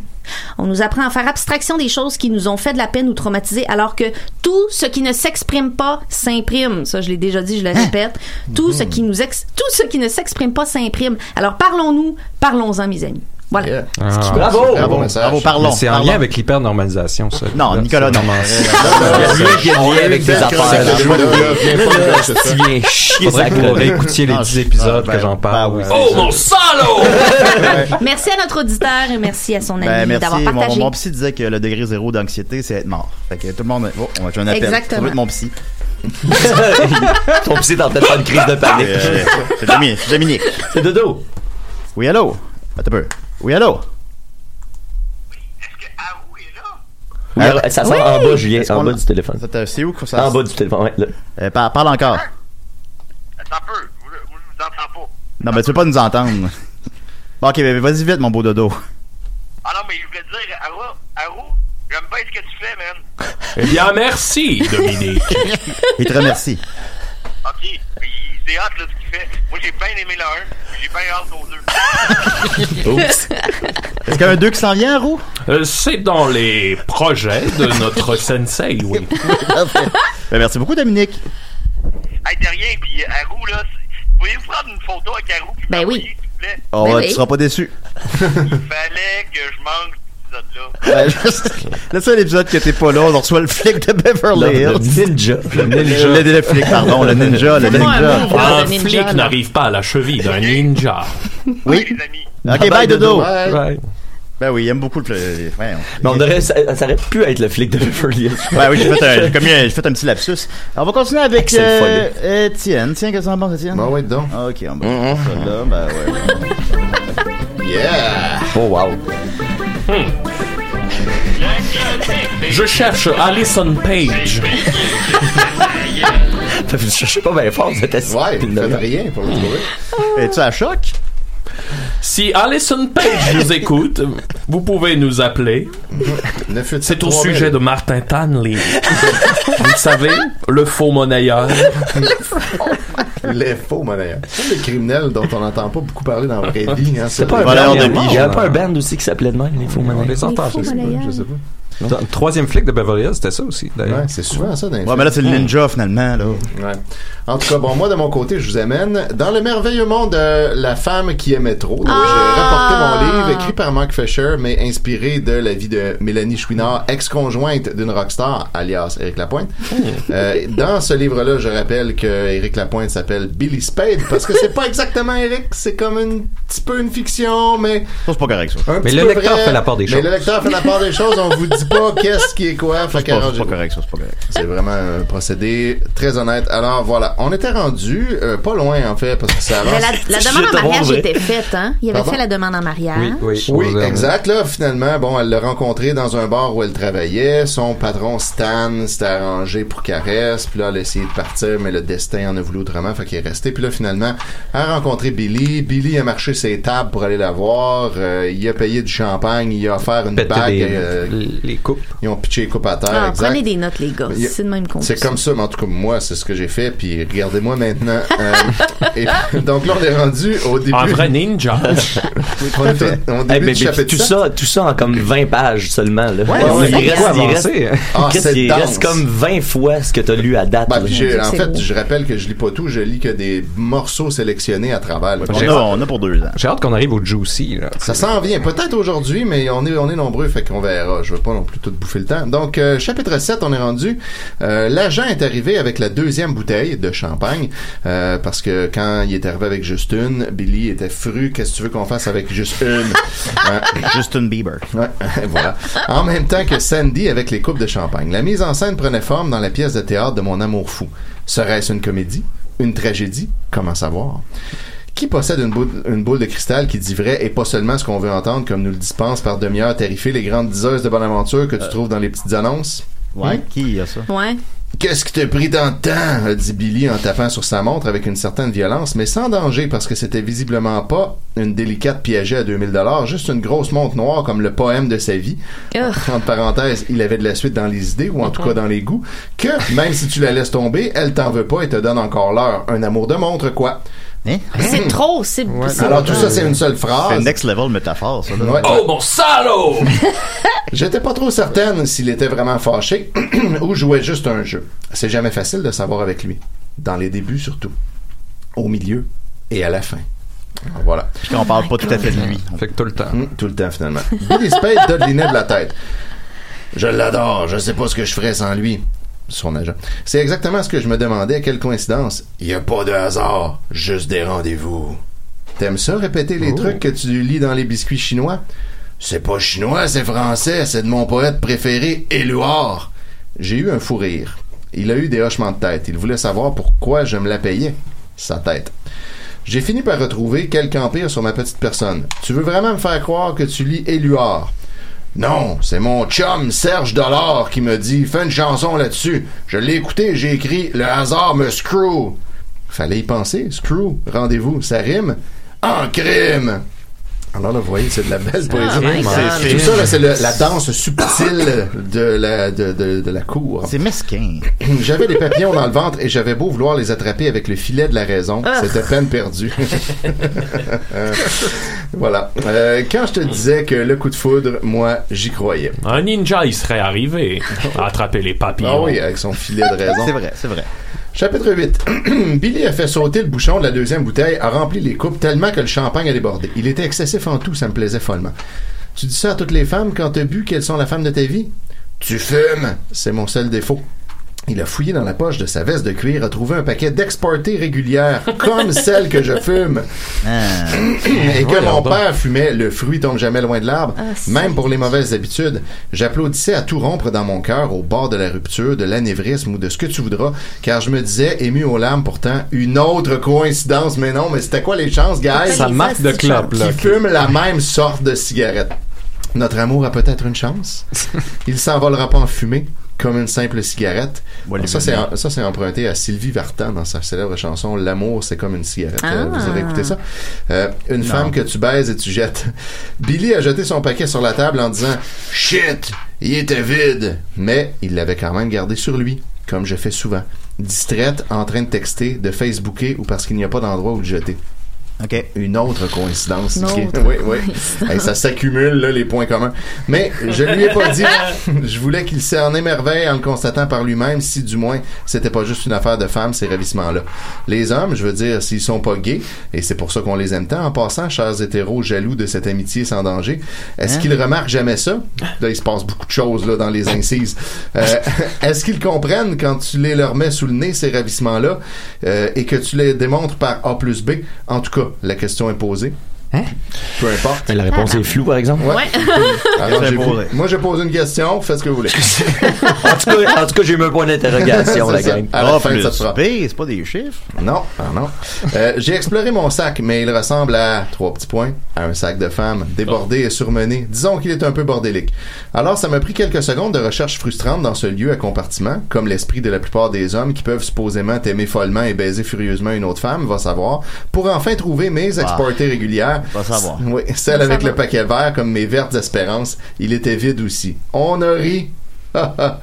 Speaker 6: On nous apprend à faire abstraction des choses qui nous ont fait de la peine ou traumatisé, alors que tout ce qui ne s'exprime pas s'imprime. Ça, je l'ai déjà dit, je le répète. Tout ce qui nous ex- tout ce qui ne s'exprime pas s'imprime. Alors parlons-nous, parlons-en, mes amis. Voilà.
Speaker 2: Ah.
Speaker 4: Bravo!
Speaker 5: Bravo, message.
Speaker 1: Bravo, parlons.
Speaker 2: C'est en
Speaker 1: parlons.
Speaker 2: lien avec l'hypernormalisation, ça.
Speaker 1: Non,
Speaker 2: Là,
Speaker 1: Nicolas,
Speaker 2: c'est
Speaker 1: non.
Speaker 4: lié avec
Speaker 5: belle
Speaker 4: affaires.
Speaker 5: viens pas
Speaker 4: chier
Speaker 2: Faudrait que vous réécoutiez les
Speaker 1: Ah,
Speaker 2: 10
Speaker 1: je-
Speaker 2: épisodes
Speaker 1: ah,
Speaker 2: que
Speaker 1: ben,
Speaker 2: j'en parle?
Speaker 7: Oh mon salaud!
Speaker 6: Merci à notre auditeur et merci à son ami
Speaker 1: Ben,
Speaker 6: d'avoir
Speaker 1: merci. Mon,
Speaker 6: partagé.
Speaker 1: mon psy disait que le degré zéro d'anxiété, c'est être mort. Fait que tout le monde. Oh, on va un appel.
Speaker 6: Exactement.
Speaker 1: Mon psy.
Speaker 4: Ton psy est en train de faire une crise de panique.
Speaker 1: Euh, c'est Dominique. C'est
Speaker 4: Dodo.
Speaker 1: Oui, allô? Attends un peu. Oui, allô?
Speaker 4: Oui, alors, ça sent
Speaker 1: Oui.
Speaker 4: en bas, Julien,
Speaker 1: Est-ce
Speaker 4: en bas du téléphone.
Speaker 1: C'est où que ça
Speaker 4: En bas du téléphone, ouais. là.
Speaker 1: Euh, par- parle encore. Non, mais tu veux pas nous entendre. Bon, ok, vas-y vite, mon beau dodo.
Speaker 9: Ah non, mais je voulais dire, Arou, Arou, j'aime bien ce que tu fais, man.
Speaker 7: Eh bien, merci, Dominique.
Speaker 1: Il te remercie.
Speaker 9: Ok, mais il- c'est hâte, là, ce qu'il fait. Moi, j'ai bien aimé le 1, puis j'ai bien hâte aux deux.
Speaker 1: Oups. Est-ce qu'il y a un 2 qui s'en vient, Roux?
Speaker 7: Euh, c'est dans les projets de notre sensei, oui.
Speaker 1: Ben, merci beaucoup, Dominique.
Speaker 9: Hey, de rien, puis euh, Arou, là, c'est- pourriez-vous prendre une photo avec puis
Speaker 6: Ben oui.
Speaker 9: s'il vous plaît?
Speaker 1: Oh,
Speaker 6: Ben
Speaker 1: ouais,
Speaker 6: oui.
Speaker 1: tu seras pas déçu.
Speaker 9: Fallait que je manque épisode-là.
Speaker 1: Le seul épisode que t'es pas là, on reçoit le flic de Beverly
Speaker 4: Le- le
Speaker 1: Hills.
Speaker 4: ninja.
Speaker 1: Le ninja. Le, le flic, pardon, le ninja, le ninja.
Speaker 7: Un
Speaker 6: ninja,
Speaker 7: flic n'arrive pas à la cheville d'un ninja.
Speaker 1: Oui.
Speaker 9: Les amis.
Speaker 1: Ok, bye, Dodo.
Speaker 5: Bye.
Speaker 1: Ben oui, il aime beaucoup le. Ouais,
Speaker 4: Mais on aurait, ça, ça aurait pu être le flic de Beverly Hills.
Speaker 1: Ben oui, j'ai fait, un, fait un petit lapsus. Alors, on va continuer avec euh, Étienne. Tiens, qu'est-ce que t'en penses, Étienne?
Speaker 5: Bon, ouais, donc.
Speaker 1: Ah, ok, on va faire ça là. Ben ouais.
Speaker 5: Yeah!
Speaker 4: Oh, wow.
Speaker 7: Je cherche Alison Page.
Speaker 4: Je cherchais pas bien fort, c'était assis.
Speaker 5: Ouais,
Speaker 4: une
Speaker 5: faites rien pour le trouver.
Speaker 1: Es-tu à choc?
Speaker 7: Si Alison Page nous écoute, vous pouvez nous appeler. C'est au sujet de Martin Tanley. vous savez, le faux monnayeur.
Speaker 5: Les faux monnayeurs. C'est le criminel dont on n'entend pas beaucoup parler dans la vraie vie. Hein,
Speaker 4: C'est pas un band,
Speaker 1: de
Speaker 4: il y a-
Speaker 1: bijoux.
Speaker 4: Il y a pas un band aussi qui s'appelait de même, les faux
Speaker 2: On
Speaker 4: monnayeurs.
Speaker 2: les entend,
Speaker 6: faux
Speaker 2: je sais pas. Troisième flic de Beverly Hills, c'était ça aussi, d'ailleurs.
Speaker 5: Ouais, c'est souvent ça dans les
Speaker 1: Ouais, mais là, c'est le ninja, finalement, là.
Speaker 5: Ouais. En tout cas, bon, moi, de mon côté, je vous amène dans le merveilleux monde de La femme qui aimait trop. Donc, j'ai rapporté mon livre, écrit par Mark Fisher, mais inspiré de la vie de Mélanie Chouinard, ex-conjointe d'une rockstar, alias Éric Lapointe. Euh, dans ce livre-là, je rappelle que Éric Lapointe s'appelle Billy Spade, parce que c'est pas exactement Éric, c'est comme un petit peu une fiction, mais...
Speaker 1: C'est pas correct, ça.
Speaker 5: un
Speaker 2: Mais
Speaker 5: petit
Speaker 2: le
Speaker 5: peu
Speaker 2: lecteur
Speaker 5: vrai.
Speaker 2: fait la part des
Speaker 5: Mais
Speaker 2: choses.
Speaker 5: le lecteur fait la part des choses, on vous dit pas qu'est-ce qui est quoi.
Speaker 1: C'est pas, pas correct, c'est pas correct.
Speaker 5: C'est vraiment un procédé très honnête. Alors voilà, on était rendu euh, pas loin en fait parce que ça
Speaker 6: Mais
Speaker 5: avance.
Speaker 6: la, la demande en mariage était faite, hein? Il avait
Speaker 5: Pardon?
Speaker 6: fait la demande en mariage.
Speaker 2: Oui, oui.
Speaker 5: Oui,
Speaker 2: Aux-
Speaker 5: exact. Là, finalement, bon, elle l'a rencontré dans un bar où elle travaillait. Son patron Stan s'était arrangé pour qu'elle reste. Puis là, elle a essayé de partir, mais le destin en a voulu autrement, fait qu'il est resté. Puis là, finalement, elle a rencontré Billy. Billy a marché ses tables pour aller la voir. Euh, il a payé du champagne. Il a offert une bague. euh,
Speaker 2: les coupes.
Speaker 5: ils ont pitché les coupes à terre.
Speaker 6: Ah,
Speaker 5: exact.
Speaker 6: prenez des notes, les gars. C'est de même qu'on
Speaker 5: C'est comme ça, mais en tout cas, moi, c'est ce que j'ai fait, puis regardez-moi maintenant. Euh, et, donc là, on est rendu au début.
Speaker 7: Un vrai ninja.
Speaker 5: on est au, au début
Speaker 4: mais,
Speaker 5: du
Speaker 4: mais
Speaker 5: chapitre
Speaker 4: tout
Speaker 5: 7.
Speaker 4: ça, tout ça en comme 20 pages seulement, là.
Speaker 5: Ouais,
Speaker 4: il, reste,
Speaker 2: beaucoup
Speaker 4: il reste.
Speaker 5: Ah,
Speaker 4: il reste comme 20 fois ce que t'as lu à date.
Speaker 5: Ben,
Speaker 6: Dieu,
Speaker 5: en fait,
Speaker 6: beau.
Speaker 5: je rappelle que je lis pas tout, je lis que des morceaux sélectionnés à travers.
Speaker 1: a, on a pour deux ans.
Speaker 2: J'ai hâte qu'on arrive au Juicy, là.
Speaker 5: Ça s'en vient, peut-être aujourd'hui, mais on est, on est nombreux, fait qu'on verra. Je veux pas non plus tout bouffer le temps. Donc, euh, chapitre 7, on est rendu. Euh, L'agent est arrivé avec la deuxième bouteille de champagne, euh, parce que quand il est arrivé avec juste une, Billy était fru. Qu'est-ce que tu veux qu'on fasse avec juste une?
Speaker 1: Justin Bieber.
Speaker 5: Ouais, voilà. En même temps que Sandy avec les coupes de champagne. La mise en scène prenait forme dans la pièce de théâtre de Mon amour fou. Serait-ce une comédie? Une tragédie? Comment savoir? Qui possède une boule, une boule de cristal qui dit vrai et pas seulement ce qu'on veut entendre comme nous le dispense par demi-heure terrifié les grandes diseuses de bonne aventure que tu trouves dans les petites annonces?
Speaker 1: Ouais,
Speaker 5: Hmm?
Speaker 1: qui a ça?
Speaker 6: Ouais.
Speaker 5: Qu'est-ce qui t'a pris tant de temps? a dit Billy en tapant sur sa montre avec une certaine violence, mais sans danger parce que c'était visiblement pas une délicate piégée à 2000 dollars, juste une grosse montre noire comme le poème de sa vie.
Speaker 6: Ugh.
Speaker 5: Entre parenthèses, il avait de la suite dans les idées, ou en tout cas dans les goûts, que même si tu la laisses tomber, elle t'en veut pas et te donne encore l'heure. Un amour de montre, quoi.
Speaker 1: Hein?
Speaker 6: C'est trop, c'est. c'est-
Speaker 5: Alors tout ça, c'est une seule
Speaker 1: C'est
Speaker 5: phrase.
Speaker 1: next level métaphore, ça. Là.
Speaker 5: Ouais.
Speaker 7: Oh, mon salaud!
Speaker 5: J'étais pas trop certaine s'il était vraiment fâché ou jouait juste un jeu. C'est jamais facile de savoir avec lui. Dans les débuts surtout. Au milieu et à la fin. Voilà.
Speaker 1: Puis qu'on parle pas tout à fait de lui.
Speaker 2: Fait que tout le temps.
Speaker 5: Hum, tout le temps finalement. Billy Spade dodelinait de la tête. Je l'adore, je sais pas ce que je ferais sans lui. Son agent. C'est exactement ce que je me demandais, quelle coïncidence? Il y a pas de hasard, juste des rendez-vous. T'aimes ça, répéter les trucs que tu lis dans les biscuits chinois? C'est pas chinois, c'est français, c'est de mon poète préféré, Éluard. J'ai eu un fou rire. Il a eu des hochements de tête. Il voulait savoir pourquoi je me la payais. Sa tête. J'ai fini par retrouver quelque empire sur ma petite personne. Tu veux vraiment me faire croire que tu lis Éluard? Non, c'est mon chum Serge Dollar qui me dit Fais une chanson là-dessus. Je l'ai écouté, j'ai écrit Le hasard me screw. Fallait y penser, screw, rendez-vous, ça rime? En crime. Alors là, vous voyez, c'est de la belle poésie.
Speaker 1: Oh my God.
Speaker 5: C'est- Tout ça, là, c'est la danse subtile de la, de, de- de la cour.
Speaker 1: C'est mesquin.
Speaker 5: J'avais des papillons dans le ventre et j'avais beau vouloir les attraper avec le filet de la raison.
Speaker 1: Ah.
Speaker 5: C'était peine perdue. Voilà. Euh, quand je te disais que le coup de foudre, moi, j'y croyais.
Speaker 7: Un ninja, il serait arrivé à attraper les papillons.
Speaker 5: Ah oui, avec son filet de raison.
Speaker 1: C'est vrai, c'est vrai.
Speaker 5: Chapitre 8. Billy a fait sauter le bouchon de la deuxième bouteille, a rempli les coupes tellement que le champagne a débordé. Il était excessif en tout, ça me plaisait follement. Tu dis ça à toutes les femmes quand t'as bu qu'elles sont la femme de ta vie? Tu fumes! C'est mon seul défaut. Il a fouillé dans la poche de sa veste de cuir, a trouvé un paquet d'exportés régulières, comme celle que je fume. Et que mon
Speaker 2: donc.
Speaker 5: père fumait, le fruit tombe jamais loin de l'arbre,
Speaker 2: Ah,
Speaker 5: même pour les mauvaises habitudes. J'applaudissais à tout rompre dans mon cœur au bord de la rupture, de l'anévrisme ou de ce que tu voudras, car je me disais, ému aux larmes pourtant, une autre coïncidence, mais non, mais c'était quoi les chances, guys?
Speaker 2: Ça marque de clope, là.
Speaker 5: Qui fument la même sorte de cigarette. Notre amour a peut-être une chance. Il s'envolera pas en fumée, comme une simple cigarette.
Speaker 1: Voilà,
Speaker 5: ça, c'est,
Speaker 1: évidemment.
Speaker 5: ça, c'est emprunté à Sylvie Vartan dans sa célèbre chanson L'amour, c'est comme une cigarette.
Speaker 6: Ah.
Speaker 5: Euh, Vous avez écouté ça? Euh, une
Speaker 1: Non.
Speaker 5: femme que tu baises et tu jettes. Billy a jeté son paquet sur la table en disant Shit, il était vide. Mais il l'avait quand même gardé sur lui, comme je fais souvent. Distraite, en train de texter, de Facebooker ou parce qu'il n'y a pas d'endroit où le jeter.
Speaker 1: OK.
Speaker 5: Une autre coïncidence.
Speaker 6: Une
Speaker 5: qui- oui, oui.
Speaker 6: coïncidence.
Speaker 5: Hey, ça s'accumule, là, les points communs. Mais je lui ai pas dit. je voulais qu'il s'en émerveille en le constatant par lui-même, si du moins c'était pas juste une affaire de femmes, ces ravissements-là. Les hommes, je veux dire, s'ils sont pas gays, et c'est pour ça qu'on les aime tant, en passant, chers hétéros jaloux de cette amitié sans danger, est-ce
Speaker 1: Hein?
Speaker 5: qu'ils remarquent jamais ça? Là, il se passe beaucoup de choses, là, dans les incises. Euh, est-ce qu'ils comprennent quand tu les leur mets sous le nez, ces ravissements-là, euh, et que tu les démontres par A plus B? En tout cas, la question est posée. Peu importe.
Speaker 4: Mais la réponse est floue, par exemple.
Speaker 5: Ouais. Alors, j'ai
Speaker 1: posé.
Speaker 5: moi, je pose une question, faites ce que vous voulez.
Speaker 4: En tout cas, en tout cas, j'ai eu un point d'interrogation,
Speaker 5: C'est
Speaker 4: la
Speaker 5: ça.
Speaker 4: gang.
Speaker 5: À la
Speaker 1: Ah,
Speaker 5: fin de
Speaker 1: plus
Speaker 5: cette phrase.
Speaker 1: B, c'est pas des chiffres.
Speaker 5: Non, ah non. Euh, j'ai exploré mon sac, mais il ressemble à trois petits points, à un sac de femme, débordé et surmené. Disons qu'il est un peu bordélique. Alors, ça m'a pris quelques secondes de recherche frustrante dans ce lieu à compartiment, comme l'esprit de la plupart des hommes qui peuvent supposément aimer follement et baiser furieusement une autre femme, va savoir, pour enfin trouver mes exportées régulières.
Speaker 1: Savoir.
Speaker 5: Oui, celle avec le paquet vert, comme mes vertes espérances, il était vide aussi. On a ri. Rire.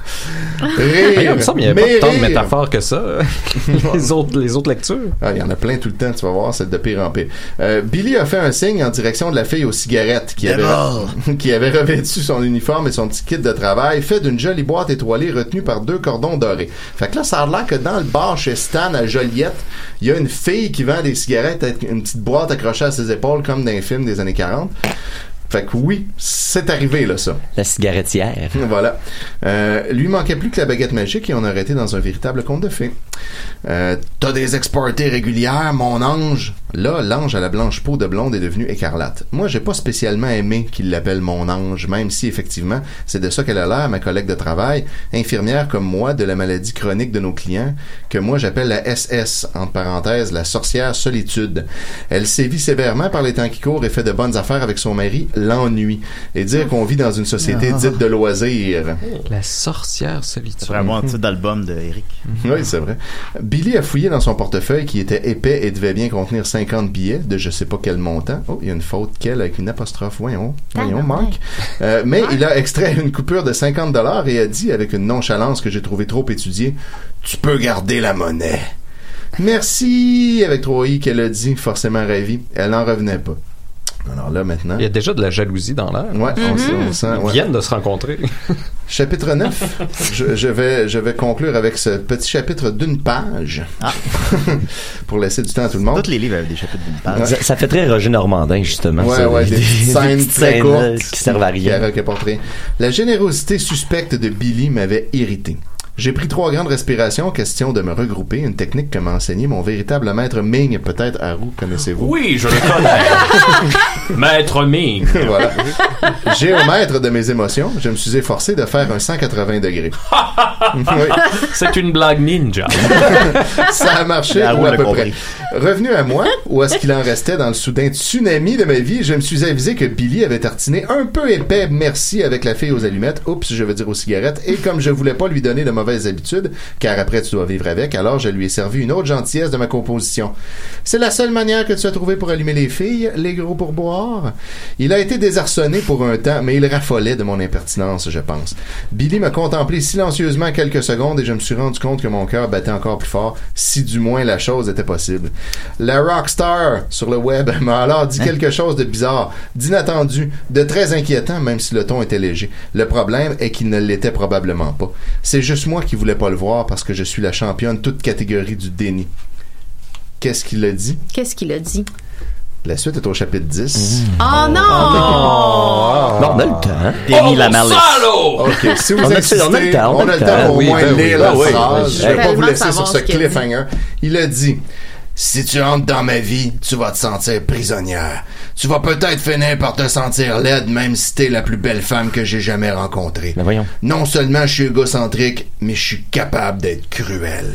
Speaker 2: Ah, il me semble qu'il n'y avait
Speaker 5: mais
Speaker 2: pas tant de métaphores que ça. les, autres, les autres lectures.
Speaker 5: Ah, il y en a plein tout le temps, tu vas voir, c'est de pire en pire. Euh, Billy a fait un signe en direction de la fille aux cigarettes qui avait, qui avait revêtu son uniforme et son petit kit de travail, fait d'une jolie boîte étoilée retenue par deux cordons dorés. Fait que là, ça a l'air que dans le bar chez Stan à Joliette, il y a une fille qui vend des cigarettes avec une petite boîte accrochée à ses épaules comme dans les films des années 40. Fait que oui, c'est arrivé là ça.
Speaker 4: La cigarettière.
Speaker 5: Voilà. Euh, lui manquait plus que la baguette magique et on aurait été dans un véritable conte de fées. Euh, T'as des exportées régulières, mon ange. Là, l'ange à la blanche peau de blonde est devenu écarlate. Moi, j'ai pas spécialement aimé qu'il l'appelle mon ange, même si effectivement, c'est de ça qu'elle a l'air, ma collègue de travail, infirmière comme moi de la maladie chronique de nos clients, que moi j'appelle la SS, entre parenthèses, la sorcière solitude. Elle sévit sévèrement par les temps qui courent et fait de bonnes affaires avec son mari, l'ennui. Et dire qu'on vit dans une société
Speaker 1: Ah.
Speaker 5: dite de loisirs.
Speaker 2: La sorcière solitude.
Speaker 1: C'est vraiment un titre d'album de Eric.
Speaker 5: Oui, c'est vrai. Billy a fouillé dans son portefeuille qui était épais et devait bien contenir 50 billets de je sais pas quel montant. Oh, il y a une faute quelle avec une apostrophe. Voyons, voyons, manque. Euh, mais il a extrait une coupure de 50 dollars et a dit avec une nonchalance que j'ai trouvé trop étudiée, tu peux garder la monnaie. Merci, avec trois i qu'elle a dit, forcément ravie. Elle n'en revenait pas. Alors là, maintenant.
Speaker 2: Il y a déjà de la jalousie dans l'air.
Speaker 5: Ouais, on sent- on sent,
Speaker 2: Ils
Speaker 5: ouais.
Speaker 2: viennent de se rencontrer.
Speaker 5: Chapitre 9. je, je vais, je vais conclure avec ce petit chapitre d'une page. Pour laisser du temps à tout le monde.
Speaker 1: Tous les livres avaient des chapitres d'une page.
Speaker 4: Ça, ça fait très Roger Normandin, justement.
Speaker 5: Ouais,
Speaker 4: ça,
Speaker 5: ouais, des, petites scènes très
Speaker 4: scènes,
Speaker 5: courtes
Speaker 4: euh, qui servent à rien.
Speaker 5: qui apportent rien. La générosité suspecte de Billy m'avait irrité. J'ai pris trois grandes respirations, question de me regrouper, une technique que m'a enseigné mon véritable maître Ming, peut-être Haru, connaissez-vous?
Speaker 7: Oui, je le connais. Maître Ming.
Speaker 5: voilà. Géomètre de mes émotions, je me suis efforcé de faire un 180 degrés. Oui.
Speaker 7: C'est une blague ninja.
Speaker 5: Ça a marché ou à peu
Speaker 7: compris.
Speaker 5: près. Revenu à moi, où est-ce qu'il en restait dans le soudain tsunami de ma vie, je me suis avisé que Billy avait tartiné un peu épais merci avec la fille aux allumettes, oups, je veux dire aux cigarettes, et comme je voulais pas lui donner de habitudes, car après tu dois vivre avec, alors je lui ai servi une autre gentillesse de ma composition. C'est la seule manière que tu as trouvé pour allumer les filles, les gros pourboires? Il a été désarçonné pour un temps, mais il raffolait de mon impertinence, je pense. Billy m'a contemplé silencieusement quelques secondes et je me suis rendu compte que mon cœur battait encore plus fort, si du moins la chose était possible. La rockstar sur le web m'a alors dit quelque chose de bizarre, d'inattendu, de très inquiétant, même si le ton était léger. Le problème est qu'il ne l'était probablement pas. C'est juste moi qui voulais pas le voir parce que je suis la championne toute catégorie du déni. Qu'est-ce qu'il a dit?
Speaker 6: Qu'est-ce qu'il a dit?
Speaker 5: La suite est au chapitre 10.
Speaker 6: Oh non!
Speaker 4: Non, on a le temps.
Speaker 1: Déni la malice.
Speaker 5: Ok, si vous
Speaker 4: On a-
Speaker 5: insistez,
Speaker 4: on a le temps,
Speaker 5: on a le temps pour au
Speaker 4: Oui,
Speaker 5: moins
Speaker 4: ben oui,
Speaker 5: lire
Speaker 4: ben
Speaker 5: la
Speaker 4: oui.
Speaker 5: Je vais pas vous laisser sur ce cliffhanger. Il a dit Si tu entres dans ma vie, tu vas te sentir prisonnière. Tu vas peut-être finir par te sentir laide, même si t'es la plus belle femme que j'ai jamais rencontrée.
Speaker 4: Ben voyons.
Speaker 5: Non seulement je suis égocentrique, mais je suis capable d'être cruel.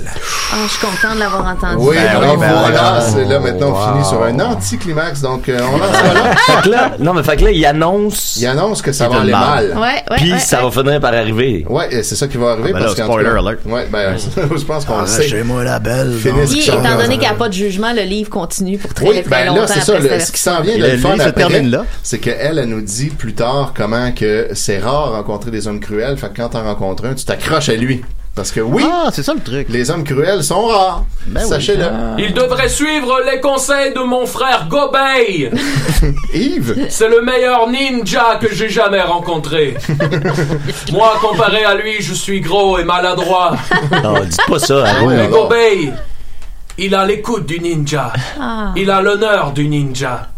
Speaker 6: Ah, je suis content de l'avoir entendu.
Speaker 5: Oui,
Speaker 1: Ben
Speaker 5: alors
Speaker 1: oui, ben
Speaker 5: voilà,
Speaker 1: oui.
Speaker 5: c'est là maintenant on
Speaker 4: Wow.
Speaker 5: finit sur un anticlimax, donc euh, on en sera là.
Speaker 4: Fait que là, non, mais fait que là, il annonce.
Speaker 5: Il annonce que ça va aller mal.
Speaker 1: merde.
Speaker 6: Ouais, ouais.
Speaker 4: Puis
Speaker 6: ouais,
Speaker 4: ça
Speaker 6: ouais.
Speaker 4: va finir par arriver.
Speaker 5: Ouais, c'est ça qui va arriver
Speaker 1: Ah, ben
Speaker 5: parce
Speaker 1: là, spoiler
Speaker 5: cas-
Speaker 1: alert.
Speaker 5: Ouais, ben, je pense qu'on le sait.
Speaker 1: Arrachez-moi la belle.
Speaker 6: Puis, étant
Speaker 5: va.
Speaker 6: donné qu'il n'y a pas de jugement, le livre continue pour très,
Speaker 5: Oui,
Speaker 6: très
Speaker 5: ben
Speaker 6: longtemps.
Speaker 5: là, c'est ça. le- ce qui s'en vient de
Speaker 1: le
Speaker 5: le fun
Speaker 1: livre se
Speaker 5: après,
Speaker 1: termine là.
Speaker 5: c'est qu'elle, elle nous dit plus tard comment que c'est rare rencontrer des hommes cruels. Fait que quand t'en rencontres un, tu t'accroches à lui. Parce que oui,
Speaker 1: Ah, c'est ça le truc.
Speaker 5: les hommes cruels sont rares.
Speaker 1: Ben oui.
Speaker 5: Sachez-le.
Speaker 7: Il devrait suivre les conseils de mon frère Gobei.
Speaker 5: Yves,
Speaker 7: C'est le meilleur ninja que j'ai jamais rencontré. Moi, comparé à lui, je suis gros et maladroit.
Speaker 4: Non, dites pas ça, Haru.
Speaker 5: Ouais,
Speaker 7: Mais
Speaker 5: alors.
Speaker 7: Il a l'écoute du ninja.
Speaker 6: Ah.
Speaker 7: Il a l'honneur du ninja.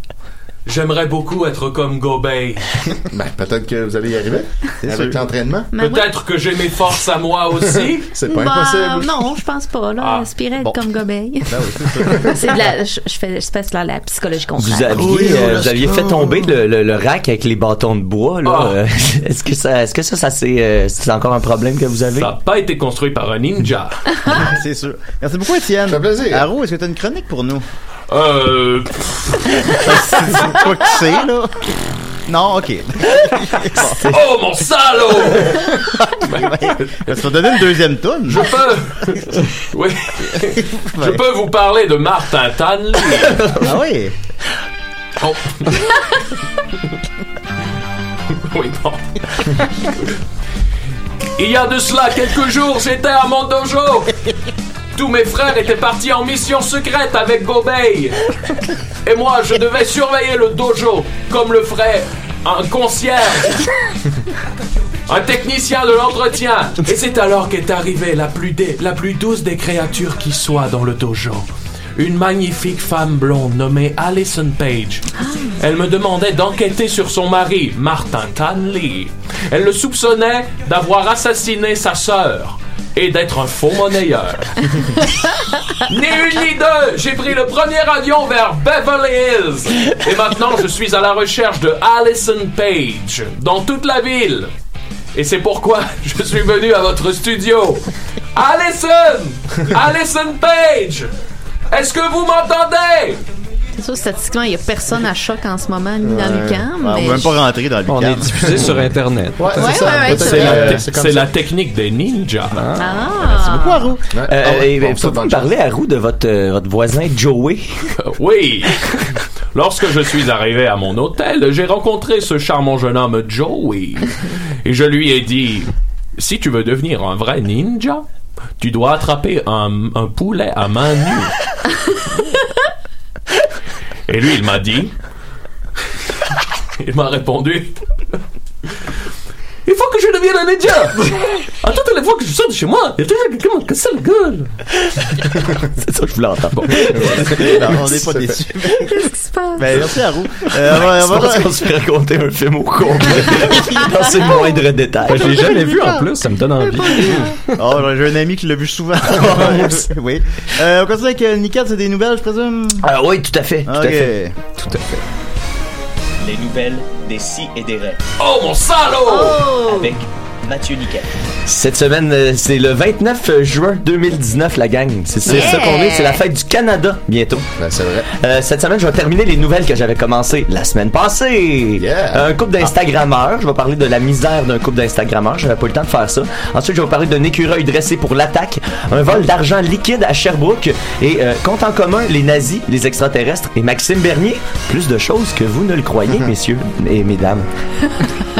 Speaker 7: J'aimerais beaucoup être comme Gobei.
Speaker 5: ben, peut-être que vous allez y arriver avec l'entraînement.
Speaker 6: Ben oui.
Speaker 7: Peut-être que j'ai mes forces à moi aussi.
Speaker 5: C'est pas
Speaker 6: Bah,
Speaker 5: impossible.
Speaker 6: Non, je pense pas. Là,
Speaker 7: Ah.
Speaker 6: aspirer à être
Speaker 1: Bon.
Speaker 6: comme Gobey.
Speaker 1: Ben oui, c'est ça.
Speaker 6: c'est de la, je, je fais, je fais de la, la psychologie
Speaker 4: Vous
Speaker 6: contraire.
Speaker 4: aviez,
Speaker 1: Oui,
Speaker 4: euh,
Speaker 1: on
Speaker 4: vous aviez fait tomber le, le, le rack avec les bâtons de bois, là.
Speaker 7: Ah.
Speaker 4: Euh, est-ce que ça, est-ce que ça, ça c'est, euh, c'est encore un problème que vous avez?
Speaker 7: Ça n'a pas été construit par un ninja.
Speaker 1: c'est sûr. Merci beaucoup, Étienne.
Speaker 5: Ça fait plaisir.
Speaker 1: Haro, est-ce que tu as une chronique pour nous?
Speaker 7: Euh.
Speaker 1: C'est quoi que c'est, là? Non, ok.
Speaker 7: Oh mon salaud!
Speaker 1: Ça va donner une deuxième toune.
Speaker 7: Je peux. Oui. Je peux vous parler de Martin Tanley.
Speaker 1: Ah oui?
Speaker 7: Oh. Oui, bon. Il y a de cela quelques jours, j'étais à mon dojo. Tous mes frères étaient partis en mission secrète avec Gobei. Et moi, je devais surveiller le dojo comme le ferait un concierge. Un technicien de l'entretien. Et c'est alors qu'est arrivée la plus, douce des créatures qui soit dans le dojo. Une magnifique femme blonde nommée Alison Page. Elle me demandait d'enquêter sur son mari, Martin Tanley. Elle le soupçonnait d'avoir assassiné sa sœur et d'être un faux monnayeur. ni une ni deux, j'ai pris le premier avion vers Beverly Hills. Et maintenant, je suis à la recherche de Alison Page dans toute la ville. Et c'est pourquoi je suis venu à votre studio. Alison! Alison Page! Est-ce que vous m'entendez?
Speaker 6: C'est sûr, statistiquement, il n'y a personne à choc en ce moment, ni dans le camp.
Speaker 1: on va même pas rentrer dans le
Speaker 2: On est diffusé sur Internet.
Speaker 5: Ouais,
Speaker 6: Ouais,
Speaker 5: c'est
Speaker 7: la, technique des ninjas.
Speaker 6: Ah.
Speaker 1: Merci beaucoup, Haro.
Speaker 4: Euh,
Speaker 5: Ah
Speaker 4: euh, pouvez-vous
Speaker 5: bonne
Speaker 4: me parler, Haru, de votre, euh, votre voisin Joey?
Speaker 7: Oui. Lorsque je suis arrivé à mon hôtel, j'ai rencontré ce charmant jeune homme Joey. Et je lui ai dit, si tu veux devenir un vrai ninja, tu dois attraper un, un poulet à main nue. Et lui, il m'a dit, il m'a répondu, il faut que je devienne un ninja! À toutes les fois que je sors de chez moi, il y a toujours quelqu'un qui me casse la gueule!
Speaker 4: C'est ça que je voulais entendre.
Speaker 1: Non, on n'est pas déçus.
Speaker 6: Qu'est-ce qui se passe?
Speaker 1: Ben, merci à Roux. Euh, on va-
Speaker 4: C'est
Speaker 1: on va-
Speaker 4: parce qu'on se fait raconter un film au complet. Dans ses moindres détails.
Speaker 2: Je l'ai jamais vu en plus, ça me donne envie.
Speaker 1: Oh, j'ai un ami qui l'a vu souvent. oui. Euh, on continue avec euh, Nickel, c'est des nouvelles, je présume?
Speaker 4: Ah oui, tout à fait. Tout à fait.
Speaker 2: Tout à fait.
Speaker 10: Les nouvelles des si et des raies.
Speaker 7: Oh mon salaud!
Speaker 10: Avec Mathieu Niquet.
Speaker 4: Cette semaine, euh, c'est le 29 juin 2019, la gang. C'est c'est
Speaker 6: Yeah!
Speaker 4: ça qu'on est. C'est la fête du Canada, bientôt.
Speaker 5: Ben, c'est vrai.
Speaker 4: Euh, cette semaine, je vais terminer les nouvelles que j'avais commencées la semaine passée.
Speaker 5: Yeah.
Speaker 4: Un couple d'Instagrammeurs. Je vais parler de la misère d'un couple d'Instagrammeurs. J'avais pas eu le temps de faire ça. Ensuite, je vais parler d'un écureuil dressé pour l'attaque. Un vol d'argent liquide à Sherbrooke. Et euh, compte en commun, les nazis, les extraterrestres et Maxime Bernier. Plus de choses que vous ne le croyez, messieurs et mesdames.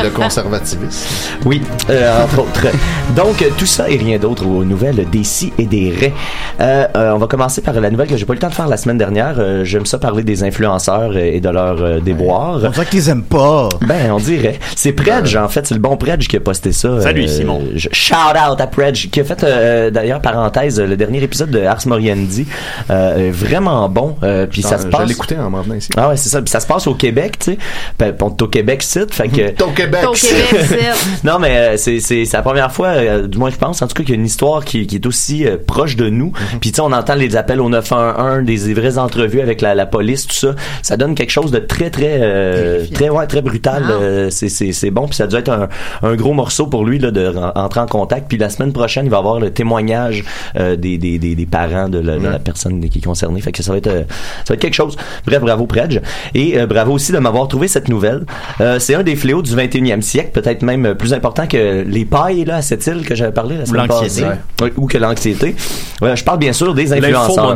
Speaker 5: Le conservativisme.
Speaker 4: Oui, euh, entre autres. Donc, tout ça et rien d'autre aux nouvelles des si et des raies. Euh, euh, on va commencer par la nouvelle que j'ai pas eu le temps de faire la semaine dernière. Euh, J'aime ça parler des influenceurs et de leurs euh, déboires.
Speaker 1: On dirait qu'ils aiment pas.
Speaker 4: Ben, on dirait. C'est Predge, en fait. C'est le bon Predge qui a posté ça.
Speaker 1: Salut,
Speaker 4: Euh,
Speaker 1: Simon.
Speaker 4: je- shout out à Predge, qui a fait, euh, d'ailleurs, parenthèse, le dernier épisode de Ars Moriendi. Euh, vraiment bon. Euh, puis ça se
Speaker 5: Je
Speaker 4: passe.
Speaker 5: l'écoutais en m'en venant ici.
Speaker 4: Ah ouais, c'est ça. Puis ça se passe au Québec, tu sais. Ben, on est au Québec site, fait que.
Speaker 5: Au Québec.
Speaker 6: Au Québec, c'est.
Speaker 4: non, mais euh, c'est c'est c'est la première fois, euh, du moins je pense, en tout cas qu'il y a une histoire qui, qui est aussi euh, proche de nous. Puis tu sais, on entend les appels au 911, des, des vraies entrevues avec la, la police, tout ça. Ça donne quelque chose de très très euh, très ouais très brutal. Euh, c'est c'est c'est bon. Puis ça doit être un, un gros morceau pour lui là de ren- entrer en contact. Puis la semaine prochaine, il va avoir le témoignage euh, des, des, des des parents de la, de la personne qui est concernée. Fait que ça va être ça va être quelque chose. Bref, bravo Predge et euh, bravo aussi de m'avoir trouvé cette nouvelle. Euh, c'est un des fléaux du 21e siècle, peut-être même plus important que les pailles là à cette île que j'avais parlé la semaine
Speaker 1: l'anxiété.
Speaker 4: passée. Oui, ou que l'anxiété. Ouais, je parle bien sûr des influenceurs.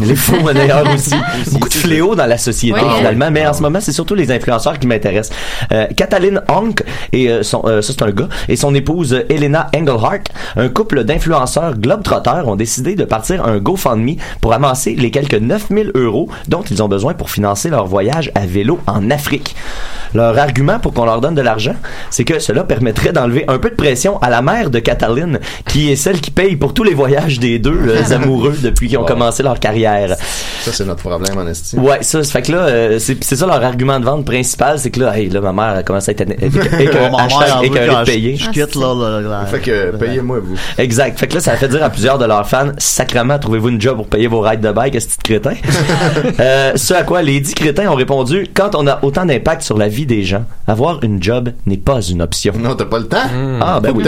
Speaker 4: Les faux monnayeurs aussi. Beaucoup de fléaux dans la société finalement, mais en ce moment, c'est surtout les influenceurs qui m'intéressent. Euh, Cataline Honk et euh, son, euh, ça c'est un gars et son épouse euh, Elena Engelhardt, un couple d'influenceurs globetrotters ont décidé de partir un GoFundMe pour amasser les quelques 9000 euros dont ils ont besoin pour financer leur voyage à vélo en Afrique. Leur argument pour qu'on leur donne de l'argent, c'est que cela permettrait d'enlever un peu de pression à la mère de Cataline, qui est celle qui paye pour tous les voyages des deux euh, amoureux depuis qu'ils ont commencé leur carrière.
Speaker 5: Ça, c'est notre problème en estime.
Speaker 4: Ouais, ça, ça fait que là, euh, c'est c'est ça leur argument de vente principal, c'est que là, hey, là, ma mère a commencé à être
Speaker 1: veut
Speaker 4: écœurée de
Speaker 1: je-
Speaker 4: payer.
Speaker 1: Je quitte, là, là, là.
Speaker 5: Fait que payez-moi, vous.
Speaker 4: Exact. Fait que là, ça a fait dire à plusieurs de leurs fans, sacrement, trouvez-vous une job pour payer vos rides de bike, ce petit crétin? euh, ce à quoi les dix crétins ont répondu, quand on a autant d'impact sur la vie des gens, avoir une job n'est pas une option.
Speaker 5: Non, t'as pas le temps.
Speaker 4: Ah, ben
Speaker 5: Faut
Speaker 4: oui.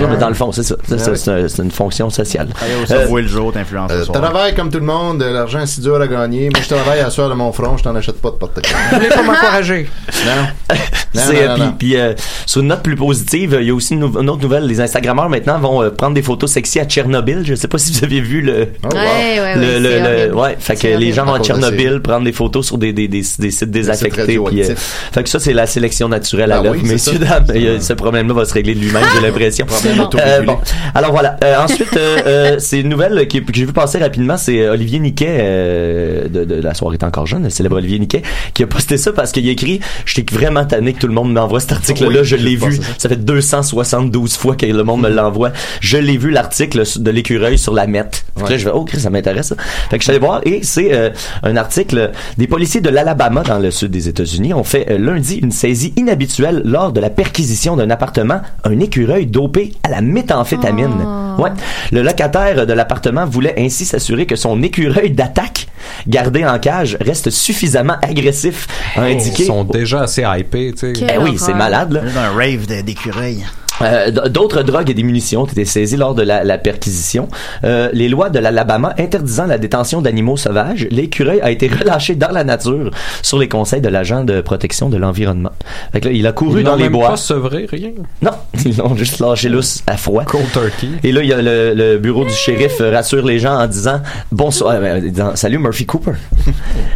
Speaker 4: Non, mais dans le fond, c'est ça. C'est
Speaker 5: Ben
Speaker 4: ça, c'est c'est une fonction sociale. Euh,
Speaker 1: Subway le jour, t'influences
Speaker 5: Euh,
Speaker 1: le soir.
Speaker 5: travaille comme tout le monde, euh, l'argent est si dur à gagner. Moi, je travaille à soir de mon front, je t'en achète pas de porte-clés.
Speaker 11: Vous voulez pas m'encourager?
Speaker 5: Non. Non,
Speaker 4: C'est,
Speaker 5: non,
Speaker 4: euh,
Speaker 5: non,
Speaker 4: puis, puis, euh, sur une note plus positive, il y a aussi une, nou- une autre nouvelle. Les Instagrammeurs maintenant vont euh, prendre des photos sexy à Tchernobyl. Je sais pas si vous avez vu le.
Speaker 5: Oh, wow.
Speaker 6: Ouais, ouais,
Speaker 4: le,
Speaker 6: ouais,
Speaker 4: le-
Speaker 6: c'est
Speaker 4: ouais, fait que
Speaker 6: C'est
Speaker 4: les gens vont
Speaker 5: À
Speaker 4: à Tchernobyl prendre des photos sur des, des, des, des sites désaffectés. Puis, euh, fait que ça, c'est la sélection naturelle à
Speaker 5: Ah
Speaker 4: l'œuvre.
Speaker 5: oui, c'est
Speaker 4: Messieurs,
Speaker 5: ça.
Speaker 4: dames, il y a- ce problème-là va se régler de lui-même, j'ai l'impression.
Speaker 5: Problème
Speaker 4: Euh, bon, alors voilà. Euh, ensuite, euh, euh, c'est une nouvelle qui- que j'ai vu passer rapidement. C'est euh, Olivier Niquet euh, de, de La soirée est encore jeune, le célèbre Olivier Niquet, qui a posté ça parce qu'il a écrit « J'étais vraiment tanné que tout le monde m'envoie cet article-là.
Speaker 5: Oui,
Speaker 4: je l'ai vu.
Speaker 5: ça.
Speaker 4: Ça fait 272 fois que le monde me l'envoie. Je l'ai vu, l'article de l'écureuil sur la Met. Fait que
Speaker 5: Ouais.
Speaker 4: là, je vais, oh, Chris, ça m'intéresse. Fait que je suis allé voir et c'est euh, un article des policiers de l'Alabama dans le sud des États-Unis ont fait euh, lundi une saisie inhabituelle lors de la perquisition d'un appartement, un écureuil dopé à la méthamphétamine.
Speaker 6: Oh.
Speaker 4: Ouais. Le locataire de l'appartement voulait ainsi s'assurer que son écureuil d'attaque, gardé en cage, reste suffisamment agressif, a indiqué.
Speaker 2: Ils sont déjà assez hypés, tu sais.
Speaker 4: Ben oui, c'est malade, là.
Speaker 1: C'est un rave d'écureuil.
Speaker 4: Euh, D'autres drogues et des munitions ont été saisies lors de la, la perquisition. Euh, les lois de l'Alabama interdisant la détention d'animaux sauvages, l'écureuil a été relâché dans la nature sur les conseils de l'agent de protection de l'environnement. Fait que là, il a couru
Speaker 2: Ils
Speaker 4: dans les
Speaker 2: même
Speaker 4: bois.
Speaker 2: pas sevré, rien.
Speaker 4: Non, ils l'ont juste lâché lousse à froid.
Speaker 2: Cold turkey.
Speaker 4: Et là, il y a le, le bureau du shérif rassure les gens en disant bonsoir, euh, en disant, salut Murphy Cooper.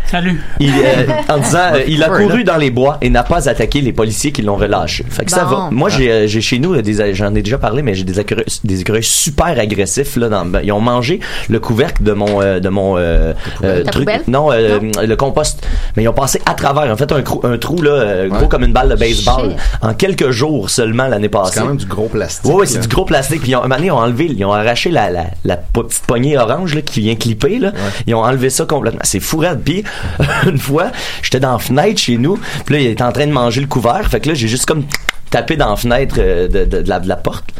Speaker 12: Salut.
Speaker 4: Il, euh, en disant, euh, il a couru dans les bois et n'a pas attaqué les policiers qui l'ont relâché. Fait que ça va. Moi, j'ai chez nous nous, euh, j'en ai déjà parlé, mais j'ai des écureuils, des écureuils super agressifs là. Dans, ben, ils ont mangé le couvercle de mon euh, de mon euh, euh, truc.
Speaker 6: poubelle?
Speaker 4: Non, euh, le compost. Mais ils ont passé à travers. En fait, un, crou- un trou là, euh, gros comme une balle de baseball, en quelques jours seulement l'année passée.
Speaker 5: C'est quand même du gros plastique.
Speaker 4: Oui, oui, c'est du gros plastique. Puis ils ont, un moment donné, ils ont enlevé, ils ont arraché la, la, petite poignée orange là, qui vient clipper. Là. Ils ont enlevé ça complètement. C'est fou raide. Puis une fois, j'étais dans la fenêtre chez nous. Puis là, il était en train de manger le couvert. Fait que là, j'ai juste comme tapé dans la fenêtre euh, de la porte.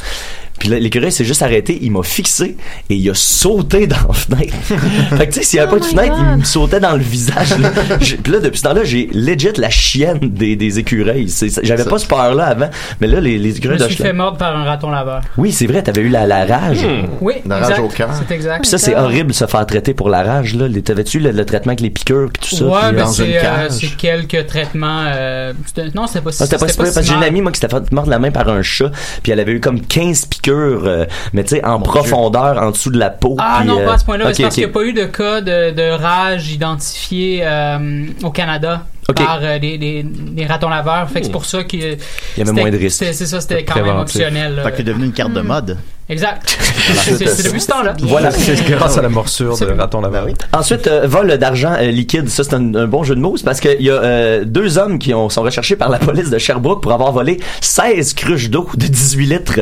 Speaker 4: Puis là, l'écureuil s'est juste arrêté, il m'a fixé et il a sauté dans la fenêtre. fait que tu sais, s'il n'y avait pas de fenêtre, il me sautait dans le visage. là. Puis là, depuis ce temps-là, j'ai legit la chienne des, des écureuils. J'avais pas ce peur-là avant, mais là, les, les
Speaker 12: Je
Speaker 4: écureuils
Speaker 12: me
Speaker 4: de
Speaker 12: suis fait mordre par un raton laveur.
Speaker 4: oui, c'est vrai, t'avais eu la, la rage.
Speaker 12: Oui,
Speaker 4: La
Speaker 12: exact.
Speaker 4: rage au cœur.
Speaker 12: C'est exact.
Speaker 4: Puis ça, c'est horrible, se faire traiter pour la rage, là. T'avais-tu le, le traitement avec les piqûres puis tout ça?
Speaker 12: ouais,
Speaker 4: une
Speaker 12: c'est euh,
Speaker 4: cage?
Speaker 12: c'est quelques traitements. euh, non, c'était pas si
Speaker 4: Ah, c'était pas, parce que j'ai une amie, moi, qui s'était fait mordre la main par un chat, puis elle avait eu comme 15 piqûres, euh, mais tu sais, en profondeur, en dessous de la peau.
Speaker 12: Ah
Speaker 4: puis,
Speaker 12: non,
Speaker 4: euh,
Speaker 12: pas à ce point-là.
Speaker 4: ok,
Speaker 12: c'est parce qu'il n'y a pas eu de cas de, de rage identifié euh, au Canada
Speaker 4: Ok.
Speaker 12: par euh, les, les, les ratons laveurs. Fait que c'est pour ça qu'il
Speaker 1: y avait moins de risques.
Speaker 12: C'est ça, c'était quand même optionnel. là.
Speaker 1: Fait que c'est devenu une carte de mode.
Speaker 12: Exact. c'est c'est depuis ce temps-là.
Speaker 4: Voilà,
Speaker 2: c'est grâce à la morsure de raton laveur.
Speaker 4: Ensuite, euh, vol d'argent euh, liquide, ça c'est un, un bon jeu de mots, c'est parce qu'il y a euh, deux hommes qui ont, sont recherchés par la police de Sherbrooke pour avoir volé 16 cruches d'eau de 18 litres.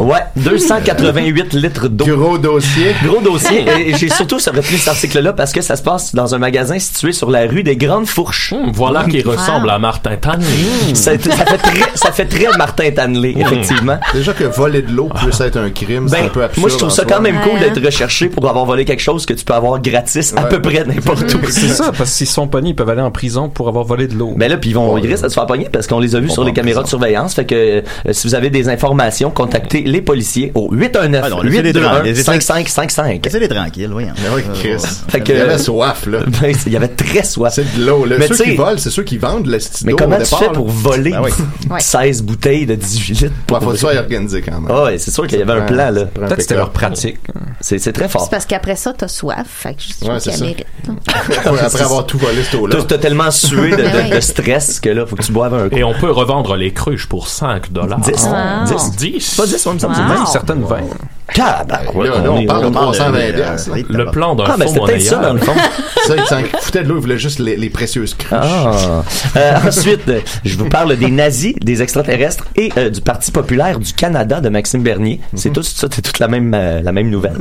Speaker 4: Ouais, 288 litres d'eau.
Speaker 5: Gros dossier.
Speaker 4: Gros dossier. Et j'ai surtout retenu cet article-là parce que ça se passe dans un magasin situé sur la rue des Grandes Fourches.
Speaker 7: Voilà qui ressemble à Martin Tanley.
Speaker 4: Ça, ça fait très, ça fait très Martin Tanley, effectivement.
Speaker 5: Déjà que voler de l'eau puisse être un crime, c'est
Speaker 4: Ben,
Speaker 5: un peu absurde.
Speaker 4: moi, je trouve ça
Speaker 5: soi.
Speaker 4: quand même cool d'être recherché pour avoir volé quelque chose que tu peux avoir gratis à
Speaker 5: Ouais.
Speaker 4: peu près n'importe où.
Speaker 2: C'est ça, parce que s'ils sont pognés, ils peuvent aller en prison pour avoir volé de l'eau.
Speaker 4: Ben là, puis ils vont, ils risquent de se faire pogner parce qu'on les a vus sur les caméras de surveillance. Fait que euh, si vous avez des informations, contactez les policiers au 819
Speaker 1: Ah non, laissez-les
Speaker 4: 821
Speaker 1: tranquilles, laissez-
Speaker 4: 5555.
Speaker 1: Laissez-les tranquilles, oui.
Speaker 5: oui, Chris.
Speaker 4: Fait que,
Speaker 5: Il y avait soif, là.
Speaker 4: Ben, il y avait très soif.
Speaker 5: C'est de l'eau, là.
Speaker 4: Mais tu sais-
Speaker 5: volent, c'est ceux qui vendent style
Speaker 4: Mais comment
Speaker 5: au
Speaker 4: tu
Speaker 5: départ,
Speaker 4: fais
Speaker 5: là.
Speaker 4: pour voler
Speaker 5: Ben oui.
Speaker 6: Ouais.
Speaker 4: 16 bouteilles de 18 litres?
Speaker 5: Ouais, faut que tu sois organisé quand même.
Speaker 4: Ah ouais, c'est sûr qu'il y avait un plan, là.
Speaker 5: ça
Speaker 4: Peut-être c'était
Speaker 5: pick-up.
Speaker 4: leur pratique. C'est, c'est très fort.
Speaker 6: C'est parce qu'après ça, t'as soif. Fait que je
Speaker 5: Ouais,
Speaker 6: qu'elle
Speaker 5: ça.
Speaker 6: mérite.
Speaker 5: Après avoir tout volé, cette eau-là.
Speaker 4: T'as, t'as tellement sué de, de stress que là, faut que tu boives un coup.
Speaker 7: Et on peut revendre les cruches pour 5 dollars.
Speaker 4: 10.
Speaker 6: Wow.
Speaker 4: 10.
Speaker 7: 10.
Speaker 4: Pas 10, on me semble.
Speaker 2: Même certaines 20.
Speaker 5: Là, là, on parle de 320
Speaker 1: euh,
Speaker 5: piastres.
Speaker 1: euh,
Speaker 7: Le plan d'un
Speaker 4: Ah, ben c'était peut-être ça, dans le fond.
Speaker 5: Ça, il s'en foutait de l'eau, il voulait juste les, les précieuses cruches.
Speaker 4: Ah. Euh, ensuite, euh, je vous parle des nazis, des extraterrestres et euh, du Parti populaire du Canada de Maxime Bernier. C'est tout ça, c'est toute la même euh, la même nouvelle.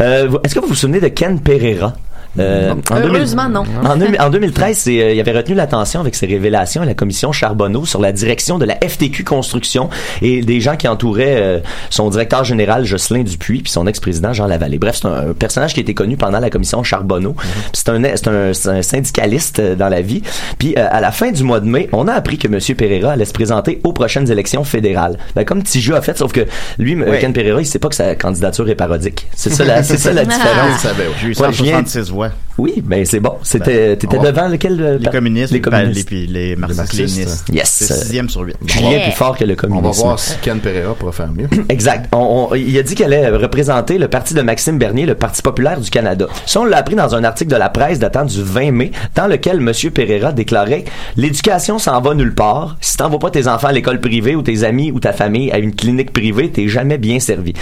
Speaker 4: Euh, Est-ce que vous vous souvenez de Ken Pereira? Euh, en 2000
Speaker 6: Heureusement, non.
Speaker 4: En, deux- en 2013, c'est, euh, il avait retenu l'attention avec ses révélations à la commission Charbonneau sur la direction de la FTQ Construction et des gens qui entouraient euh, son directeur général Jocelyn Dupuis puis son ex-président Jean Lavallée. Bref, c'est un, un personnage qui été connu pendant la commission Charbonneau. Puis C'est un, syndicaliste euh, dans la vie. Puis euh, à la fin du mois de mai, on a appris que Monsieur Pereira allait se présenter aux prochaines élections fédérales. Ben, comme Tiju a fait, sauf que lui, euh. Ken Pereira, il sait pas que sa candidature est parodique. C'est ça la, c'est ça la
Speaker 6: Ah.
Speaker 4: différence.
Speaker 1: 166 voix.
Speaker 4: Oui, ben c'est bon. C'était, t'étais
Speaker 5: on va-
Speaker 4: devant lequel euh,
Speaker 1: Les
Speaker 4: par-
Speaker 1: communistes,
Speaker 4: les
Speaker 1: ben,
Speaker 4: communistes.
Speaker 1: les, puis les marxistes-lénistes.
Speaker 5: marxistes.
Speaker 4: Yes.
Speaker 1: C'est sixième sur huit.
Speaker 4: Julien
Speaker 6: Yeah.
Speaker 4: plus fort que le
Speaker 5: On
Speaker 4: communisme.
Speaker 5: va voir si Ken Pereira pourra faire mieux.
Speaker 4: Exact. On- on- il a dit qu'elle allait représenter le parti de Maxime Bernier, le Parti populaire du Canada. Ça, on l'a appris dans un article de la presse datant du 20 mai, dans lequel M. Pereira déclarait « L'éducation s'en va nulle part. Si t'envoies pas tes enfants à l'école privée ou tes amis ou ta famille à une clinique privée, t'es jamais bien servi. »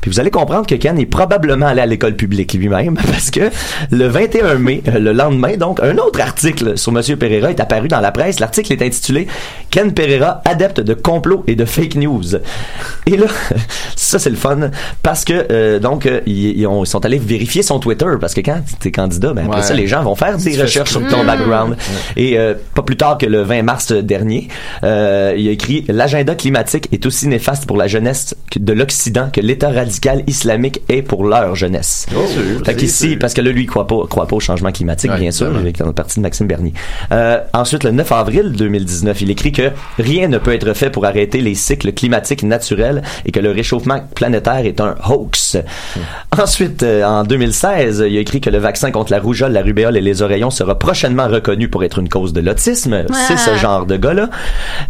Speaker 4: Puis vous allez comprendre que Ken est probablement allé à l'école publique lui-même, parce que le 21 mai, euh, le lendemain, donc, un autre article sur M. Pereira est apparu dans la presse. L'article est intitulé « Ken Pereira, adepte de complot et de fake news ». Et là, ça c'est le fun parce que euh, donc euh, ils, ils ont- ils sont allés vérifier son Twitter parce que quand t'es candidat, ben après
Speaker 5: Ouais.
Speaker 4: ça les gens vont faire des recherches sur ton background. Et euh, pas plus tard que le 20 mars dernier, euh, il a écrit l'agenda climatique est aussi néfaste pour la jeunesse de l'Occident que l'État radical islamique est pour leur jeunesse.
Speaker 5: Oh,
Speaker 4: Fait qu'ici, parce que là, lui, il croit pas, croit pas au changement climatique,
Speaker 5: Ouais,
Speaker 4: bien sûr,
Speaker 5: évidemment.
Speaker 4: il est dans le parti de Maxime Bernier. Euh, ensuite, le 9 avril 2019, il écrit que rien ne peut être fait pour arrêter les cycles climatiques naturels et que le réchauffement planétaire est un hoax. Ensuite, euh, en 2016, il a écrit que le vaccin contre la rougeole, la rubéole et les oreillons sera prochainement reconnu pour être une cause de l'autisme. C'est ce genre de gars-là.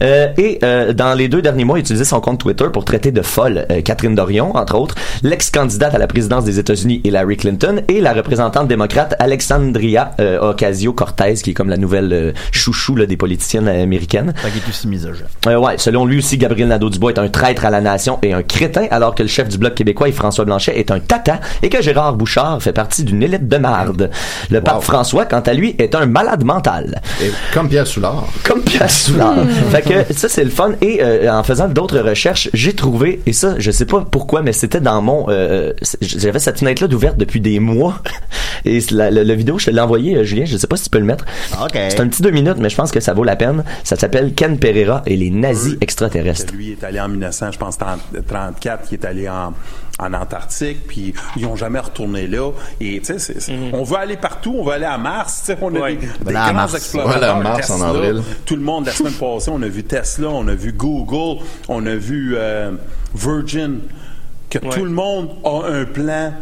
Speaker 4: Euh, et euh, dans les deux derniers mois, il a utilisé son compte Twitter pour traiter de folle euh, Catherine Dorion, entre autres, l'ex-candidate à la présidence des États-Unis Hillary Clinton et la représentante démocrate démocrate Alexandria euh, Ocasio-Cortez, qui est comme la nouvelle euh, chouchou là, des politiciennes américaines.
Speaker 1: Fait qu'il est aussi misogyne.
Speaker 4: Euh, ouais, selon lui aussi, Gabriel Nadeau-Dubois est un traître à la nation et un crétin, alors que le chef du Bloc québécois, François Blanchet, est un tata et que Gérard Bouchard fait partie d'une élite de marde. Le pape François, quant à lui, est un malade mental.
Speaker 5: comme Pierre Soulard.
Speaker 4: Comme Pierre Soulard. fait que ça, c'est le fun. Et euh, en faisant d'autres recherches, j'ai trouvé, et ça, je sais pas pourquoi, mais c'était dans mon... euh, J'avais cette fenêtre-là d'ouverte depuis des mois. Et la, la- la vidéo, je te l'ai envoyée, euh, Julien, je sais pas si tu peux le mettre. C'est un petit deux minutes, mais je pense que ça vaut la peine. Ça s'appelle Ken Pereira et les nazis extraterrestres.
Speaker 13: Lui est allé en 1900, je pense 30 34, il est allé en en Antarctique, puis ils ont jamais retourné là. Et tu sais, c'est- on veut aller partout, on veut aller à Mars. tu sais, On a des, des grands
Speaker 5: Mars.
Speaker 13: explorateurs.
Speaker 5: Mars, en avril.
Speaker 13: Tout le monde la semaine passée, on a vu Tesla, on a vu Google, on a vu euh, Virgin, que tout le monde a un plan.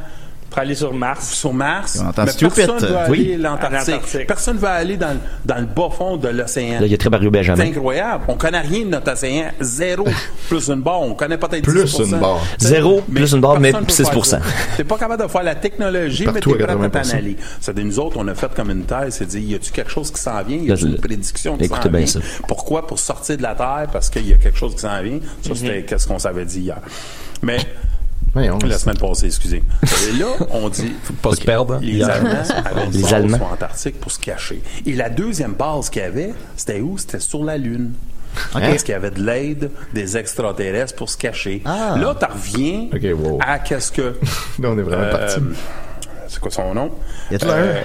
Speaker 14: Pour aller sur Mars.
Speaker 13: Sur Mars.
Speaker 1: On entend
Speaker 13: mais
Speaker 1: Stupid.
Speaker 13: personne ne va
Speaker 4: Oui.
Speaker 13: aller l'Antarctique. Personne ne va aller dans, dans le bas fond de l'océan.
Speaker 4: Là, il y a très Barrio
Speaker 13: C'est
Speaker 4: Benjamin.
Speaker 13: incroyable. On connaît rien de notre océan. Zéro plus une barre. On connaît peut-être
Speaker 5: Plus
Speaker 13: 10%.
Speaker 5: une barre.
Speaker 4: Zéro plus une barre, mais
Speaker 13: personne peut
Speaker 4: 6%.
Speaker 13: faire ça. T'es pas capable de faire la technologie,
Speaker 5: Partout
Speaker 13: mais t'es
Speaker 5: à
Speaker 13: prêt à t'en
Speaker 5: 80%.
Speaker 13: aller. C'est nous autres, on a fait comme une thèse, c'est dire, y a-tu quelque chose qui s'en vient? Y a-tu une prédiction qui s'en vient?
Speaker 4: ça.
Speaker 13: Pourquoi? Pour sortir de la Terre, parce qu'il y a quelque chose qui s'en vient. Ça,
Speaker 4: Mhm.
Speaker 13: c'était qu'est-ce qu'on s'avait dit hier. Mais,
Speaker 5: Voyons,
Speaker 13: la semaine passée, excusez. Et là, on dit,
Speaker 7: Faut pas se perdre.
Speaker 13: les
Speaker 7: Hier.
Speaker 13: Allemands avaient une
Speaker 4: Les
Speaker 13: base
Speaker 4: Allemands.
Speaker 13: sur Antarctique pour se cacher. Et la deuxième base qu'il y avait, c'était où? C'était sur la Lune. Parce qu'il y avait de l'aide des extraterrestres pour se cacher.
Speaker 1: Ah.
Speaker 13: Là, tu reviens
Speaker 5: wow.
Speaker 13: à qu'est-ce que...
Speaker 5: Là, on est vraiment
Speaker 13: euh,
Speaker 5: parti.
Speaker 13: C'est quoi son nom?
Speaker 1: Y a-t-il
Speaker 13: Euh,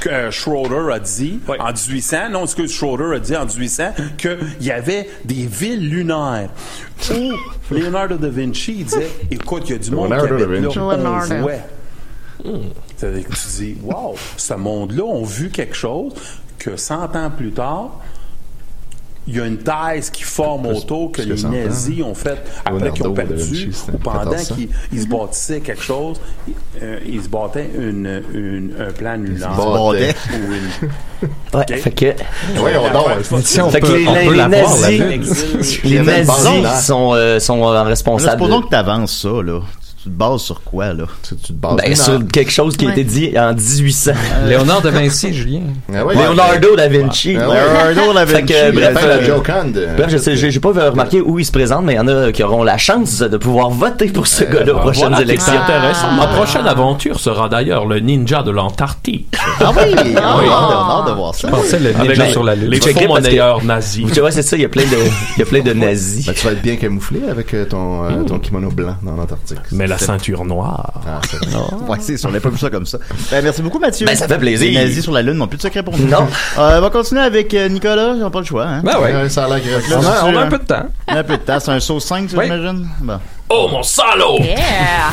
Speaker 13: que euh, Schroeder a dit en 1800, non, ce que Schroeder a dit en 1800, qu'il y avait des villes lunaires où Leonardo da Vinci disait, écoute, il y a du monde qui
Speaker 5: Leonardo da
Speaker 13: habite là,
Speaker 5: Vinci.
Speaker 13: on jouait. C'est-à-dire que tu dis, wow, ce monde-là ont vu quelque chose que 100 ans plus tard, il y a une thèse qui forme
Speaker 5: Plus-
Speaker 13: autour que
Speaker 5: que
Speaker 13: les
Speaker 5: 100 ans.
Speaker 13: nazis ont fait après qu'ils ont perdu
Speaker 5: Vinci,
Speaker 13: ou pendant
Speaker 5: 1400.
Speaker 13: qu'ils ils se bâtissaient quelque chose, euh, ils se bâtaient une, une- un plan lunaire.
Speaker 1: bâtaient.
Speaker 13: Ou une-
Speaker 4: Ouais,
Speaker 13: Ok.
Speaker 4: fait que...
Speaker 5: Voyons donc.
Speaker 7: Si on
Speaker 4: Fait que
Speaker 7: peut,
Speaker 4: les,
Speaker 7: on
Speaker 4: les-
Speaker 7: peut
Speaker 4: les
Speaker 7: voir,
Speaker 4: nazis, les nazis sont, euh, sont responsables.
Speaker 1: supposons
Speaker 4: de-
Speaker 1: que t'avances ça, là. Tu te bases sur quoi, là?
Speaker 5: Tu tu te bases
Speaker 4: Ben, sur quelque chose qui a été dit en 1800.
Speaker 7: Léonard de Vinci, Julien.
Speaker 5: Ah ouais,
Speaker 4: Leonardo da Vinci.
Speaker 5: Ah ouais.
Speaker 1: Leonardo da
Speaker 4: Fait que,
Speaker 1: Vinci,
Speaker 4: bref,
Speaker 5: la
Speaker 4: euh,
Speaker 5: Joconde.
Speaker 4: Bref, je sais, j'ai pas remarqué où il se présente, mais il y en a qui auront la chance de pouvoir voter pour ce gars-là aux prochaines
Speaker 7: Voilà,
Speaker 4: élections.
Speaker 7: intéressant. Ma prochaine aventure sera d'ailleurs le ninja de l'Antarctique.
Speaker 1: Ah oui! Ah, oui,
Speaker 6: Ah.
Speaker 1: on a de voir ça.
Speaker 7: Je pensais le
Speaker 4: Avec
Speaker 7: ninja
Speaker 4: les-
Speaker 7: sur la lune.
Speaker 4: les
Speaker 7: faux nazis.
Speaker 4: Tu vois, c'est ça, il y a plein de, il y a plein de nazis.
Speaker 5: Ben, tu vas être bien camouflé avec euh, ton, euh, ton kimono blanc dans l'Antarctique.
Speaker 7: Mais la ceinture noire.
Speaker 5: Ah, c'est vrai.
Speaker 1: Ouais, c'est sûr, on n'a pas vu ça comme ça. Ben, merci beaucoup, Mathieu.
Speaker 4: Ben, ça fait plaisir.
Speaker 1: Les nazis sur la Lune n'ont plus de secret pour nous.
Speaker 4: Non.
Speaker 1: Euh, on va continuer avec euh, Nicolas, ils n'ont pas le choix, hein.
Speaker 7: Ben ouais.
Speaker 5: Ouais, ça a l'air.
Speaker 7: On a, on a un peu de temps.
Speaker 1: Y a un peu de temps, c'est un saut 5, tu
Speaker 7: Oui.
Speaker 1: imagines? Bon.
Speaker 7: Oh mon salaud!
Speaker 6: Yeah!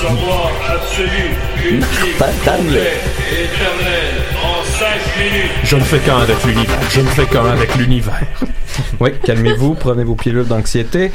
Speaker 9: Savoir absolu, ultime, complet, éternel, en 5 minutes.
Speaker 7: Je ne fais qu'un avec l'univers. Je ne fais qu'un avec l'univers.
Speaker 2: Oui, calmez-vous, prenez vos pilules d'anxiété.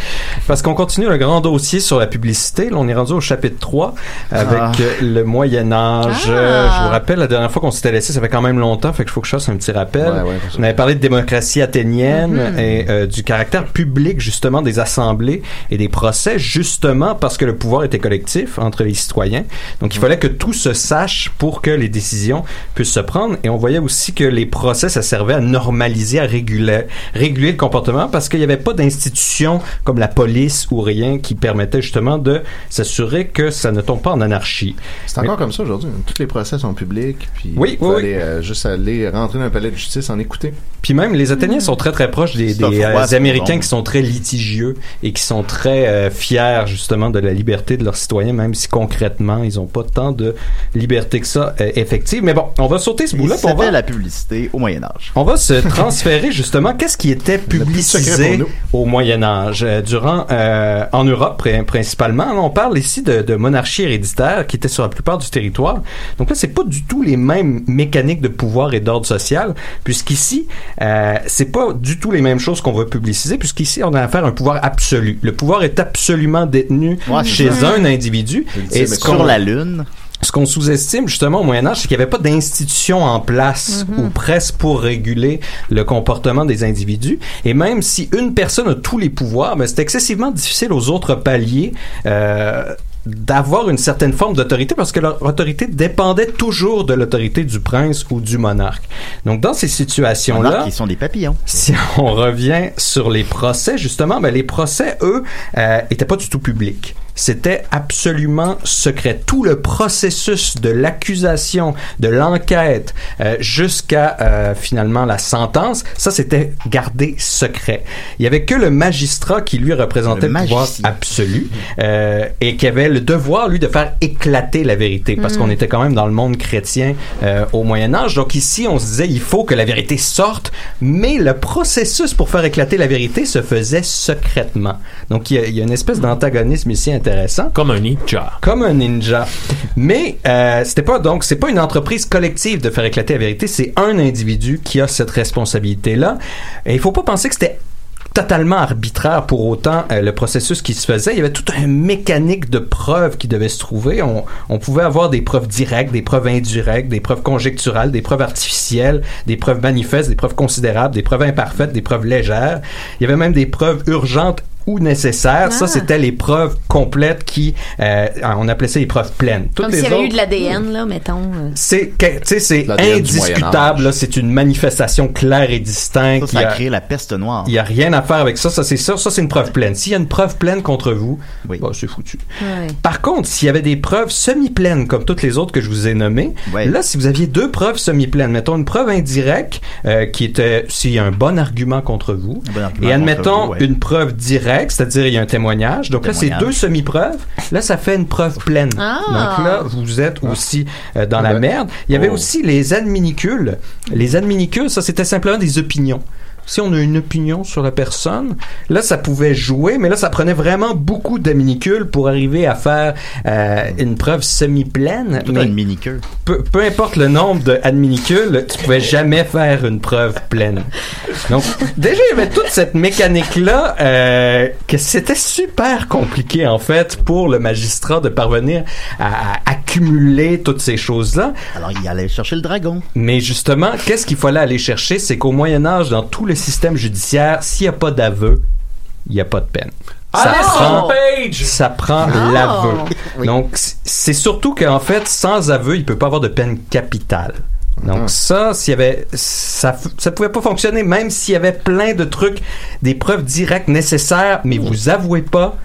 Speaker 2: Parce qu'on continue le grand dossier sur la publicité. Là, on est rendu au chapitre 3 avec
Speaker 1: Ah.
Speaker 2: le Moyen-Âge.
Speaker 6: Ah.
Speaker 2: Euh, je vous rappelle, la dernière fois qu'on s'était laissé, ça fait quand même longtemps, fait qu'il faut que je fasse un petit rappel.
Speaker 5: Ouais, ouais,
Speaker 2: on avait parlé de démocratie athénienne
Speaker 6: Mhm.
Speaker 2: et euh, du caractère public, justement, des assemblées et des procès, justement parce que le pouvoir était collectif entre les citoyens. Donc, il fallait que tout se sache pour que les décisions puissent se prendre. Et on voyait aussi que les procès, ça servait à normaliser, à réguler, réguler le comportement parce qu'il n'y avait pas d'institution comme la police ou rien qui permettait justement de s'assurer que ça ne tombe pas en anarchie.
Speaker 5: C'est encore comme ça aujourd'hui. Tous les procès sont publics. Puis
Speaker 2: Oui,
Speaker 5: il faut
Speaker 2: oui,
Speaker 5: aller, euh, juste aller rentrer dans un palais de justice en écouter.
Speaker 2: Puis même, les Athéniens sont très très proches des, euh, Américains
Speaker 5: bon.
Speaker 2: qui sont très litigieux et qui sont très euh, fiers justement de la liberté de leurs citoyens, même si concrètement, ils n'ont pas tant de liberté que ça euh, effective. Mais bon, on va sauter ce bout-là. on va
Speaker 1: C'était la publicité au Moyen-Âge.
Speaker 2: On va se transférer justement. Qu'est-ce qui était
Speaker 1: secret
Speaker 2: publicisé au Moyen Âge euh, durant euh, en Europe pr- principalement. Là, on parle ici de, de monarchie héréditaire qui était sur la plupart du territoire. Donc là, c'est pas du tout les mêmes mécaniques de pouvoir et d'ordre social, puisqu'ici, euh, c'est pas du tout les mêmes choses qu'on va publiciser, puisqu'ici, on a affaire à un pouvoir absolu. Le pouvoir est absolument détenu
Speaker 1: Ouais,
Speaker 2: chez
Speaker 1: ça.
Speaker 2: un individu.
Speaker 1: Et sur la Lune.
Speaker 2: Ce qu'on sous-estime justement au Moyen Âge, c'est qu'il n'y avait pas d'institution en place
Speaker 1: Mhm.
Speaker 2: ou presque pour réguler le comportement des individus. Et même si une personne a tous les pouvoirs, ben, c'est excessivement difficile aux autres paliers. euh, d'avoir une certaine forme d'autorité parce que leur autorité dépendait toujours de l'autorité du prince ou du monarque. Donc dans ces situations-là,
Speaker 1: ils sont des papillons.
Speaker 2: si on revient sur les procès, justement, ben les procès, eux, euh, étaient pas du tout publics. C'était absolument secret. Tout le processus de l'accusation, de l'enquête, euh, jusqu'à euh, finalement la sentence, ça c'était gardé secret. Il y avait que le magistrat qui lui représentait
Speaker 1: Le
Speaker 2: le, pouvoir absolu euh, et qui avait le devoir lui de faire éclater la vérité parce
Speaker 1: Mhm.
Speaker 2: qu'on était quand même dans le monde chrétien euh, au Moyen Âge. Donc ici, on se disait il faut que la vérité sorte, mais le processus pour faire éclater la vérité se faisait secrètement. Donc il y a, il y a une espèce d'antagonisme ici intéressant.
Speaker 7: Comme un ninja.
Speaker 2: Comme un ninja. Mais euh, c'était pas donc c'est pas une entreprise collective de faire éclater la vérité, c'est un individu qui a cette responsabilité là. Et il faut pas penser que c'était totalement arbitraire pour autant euh, le processus qui se faisait. Il y avait toute une mécanique de preuves qui devait se trouver. On, on pouvait avoir des preuves directes, des preuves indirectes, des preuves conjecturales, des preuves artificielles, des preuves manifestes, des preuves considérables, des preuves imparfaites, des preuves légères. Il y avait même des preuves urgentes ou nécessaires. Ça,
Speaker 6: Ah.
Speaker 2: c'était les preuves complètes qui, euh, on appelait ça les preuves pleines. Toutes
Speaker 6: Comme s'il y avait
Speaker 2: autres-
Speaker 6: eu de l'ADN, là, mettons. euh.
Speaker 2: c'est que- tu sais c'est indiscutable là, c'est une manifestation claire et distincte
Speaker 1: Ça, ça a
Speaker 2: a-
Speaker 1: créé la peste noire.
Speaker 2: il y a rien à faire avec ça ça c'est sûr ça c'est une preuve pleine s'il y a une preuve pleine contre vous bah, c'est foutu par contre, s'il y avait des preuves semi-pleines, comme toutes les autres que je vous ai nommées, là, si vous aviez deux preuves semi-pleines, mettons une preuve indirecte, euh, qui était s'il y a un bon argument contre vous,
Speaker 1: bon argument
Speaker 2: et admettons
Speaker 1: contre vous, ouais.
Speaker 2: une preuve directe, c'est-à-dire il y a un témoignage. Donc là, c'est deux semi-preuves. Là, ça fait une preuve pleine.
Speaker 6: Ah.
Speaker 2: Donc là, vous êtes aussi euh, dans la
Speaker 5: Ouais.
Speaker 2: merde. Il y avait
Speaker 5: Oh.
Speaker 2: aussi les adminicules. Les adminicules, ça, c'était simplement des opinions. Si on a une opinion sur la personne, là, ça pouvait jouer, mais là, ça prenait vraiment beaucoup d'adminicules pour arriver à faire euh, une preuve semi-pleine. Peu, peu importe le nombre d'adminicules, tu pouvais jamais faire une preuve pleine. Donc, déjà, il y avait toute cette mécanique-là euh, que c'était super compliqué, en fait, pour le magistrat de parvenir à, à accumuler toutes ces choses-là.
Speaker 1: Alors, il allait chercher le dragon.
Speaker 2: Mais justement, qu'est-ce qu'il fallait aller chercher? C'est qu'au Moyen Âge, dans tout le système judiciaire, s'il n'y a pas d'aveu, il n'y a pas de peine. Ça
Speaker 7: Alison
Speaker 2: prend,
Speaker 7: Page!
Speaker 2: ça prend
Speaker 7: Ah.
Speaker 2: l'aveu. Donc, c'est surtout qu'en fait, sans aveu, il peut pas avoir de peine capitale. Donc ça, s'il y avait, ça, ça pouvait pas fonctionner, même s'il y avait plein de trucs, des preuves directes nécessaires, mais vous avouez pas.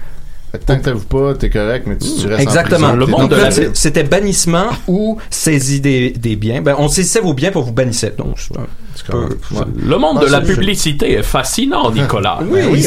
Speaker 5: Tant que t'avoues pas, t'es correct, mais tu, tu restes en
Speaker 2: Exactement.
Speaker 5: prison.
Speaker 2: Le monde c'est- c'était bannissement ou saisie des, des biens. Ben, on saisissait vos biens pour vous bannissait. Donc, c'est un peu-
Speaker 7: Le monde
Speaker 5: Ah,
Speaker 7: de la publicité est fascinant, Nicolas.
Speaker 2: Oui, oui,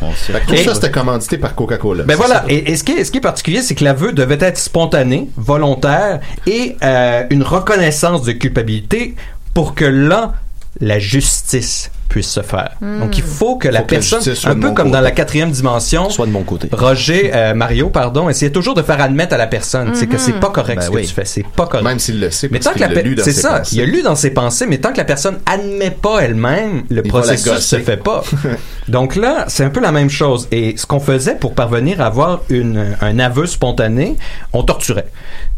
Speaker 1: on,
Speaker 5: que tout ça, c'était commandité par Coca-Cola.
Speaker 2: Ben voilà, et ce, qui est, ce qui est particulier, c'est que l'aveu devait être spontané, volontaire, et euh, une reconnaissance de culpabilité pour que là, la justice puisse se faire.
Speaker 4: Hmm.
Speaker 2: Donc il faut que la
Speaker 4: Faut que la
Speaker 2: personne, un peu comme
Speaker 4: côté.
Speaker 2: dans la quatrième dimension,
Speaker 4: soit de mon côté.
Speaker 2: Roger, euh, Mario, pardon, essayait toujours de faire admettre à la personne, c'est que
Speaker 5: Mhm.
Speaker 2: c'est pas correct
Speaker 5: Ben
Speaker 2: ce
Speaker 5: oui.
Speaker 2: que tu fais, c'est pas correct.
Speaker 5: Même s'il le sait,
Speaker 2: Mais
Speaker 5: parce
Speaker 2: tant que la
Speaker 5: qu'il l'a
Speaker 2: pe-
Speaker 5: lu dans
Speaker 2: c'est ça,
Speaker 5: pensées.
Speaker 2: il a lu dans ses pensées, mais tant que la personne admet pas elle-même, le
Speaker 5: Il
Speaker 2: processus se fait pas. Donc là, c'est un peu la même chose. Et ce qu'on faisait pour parvenir à avoir une, un aveu spontané, on torturait.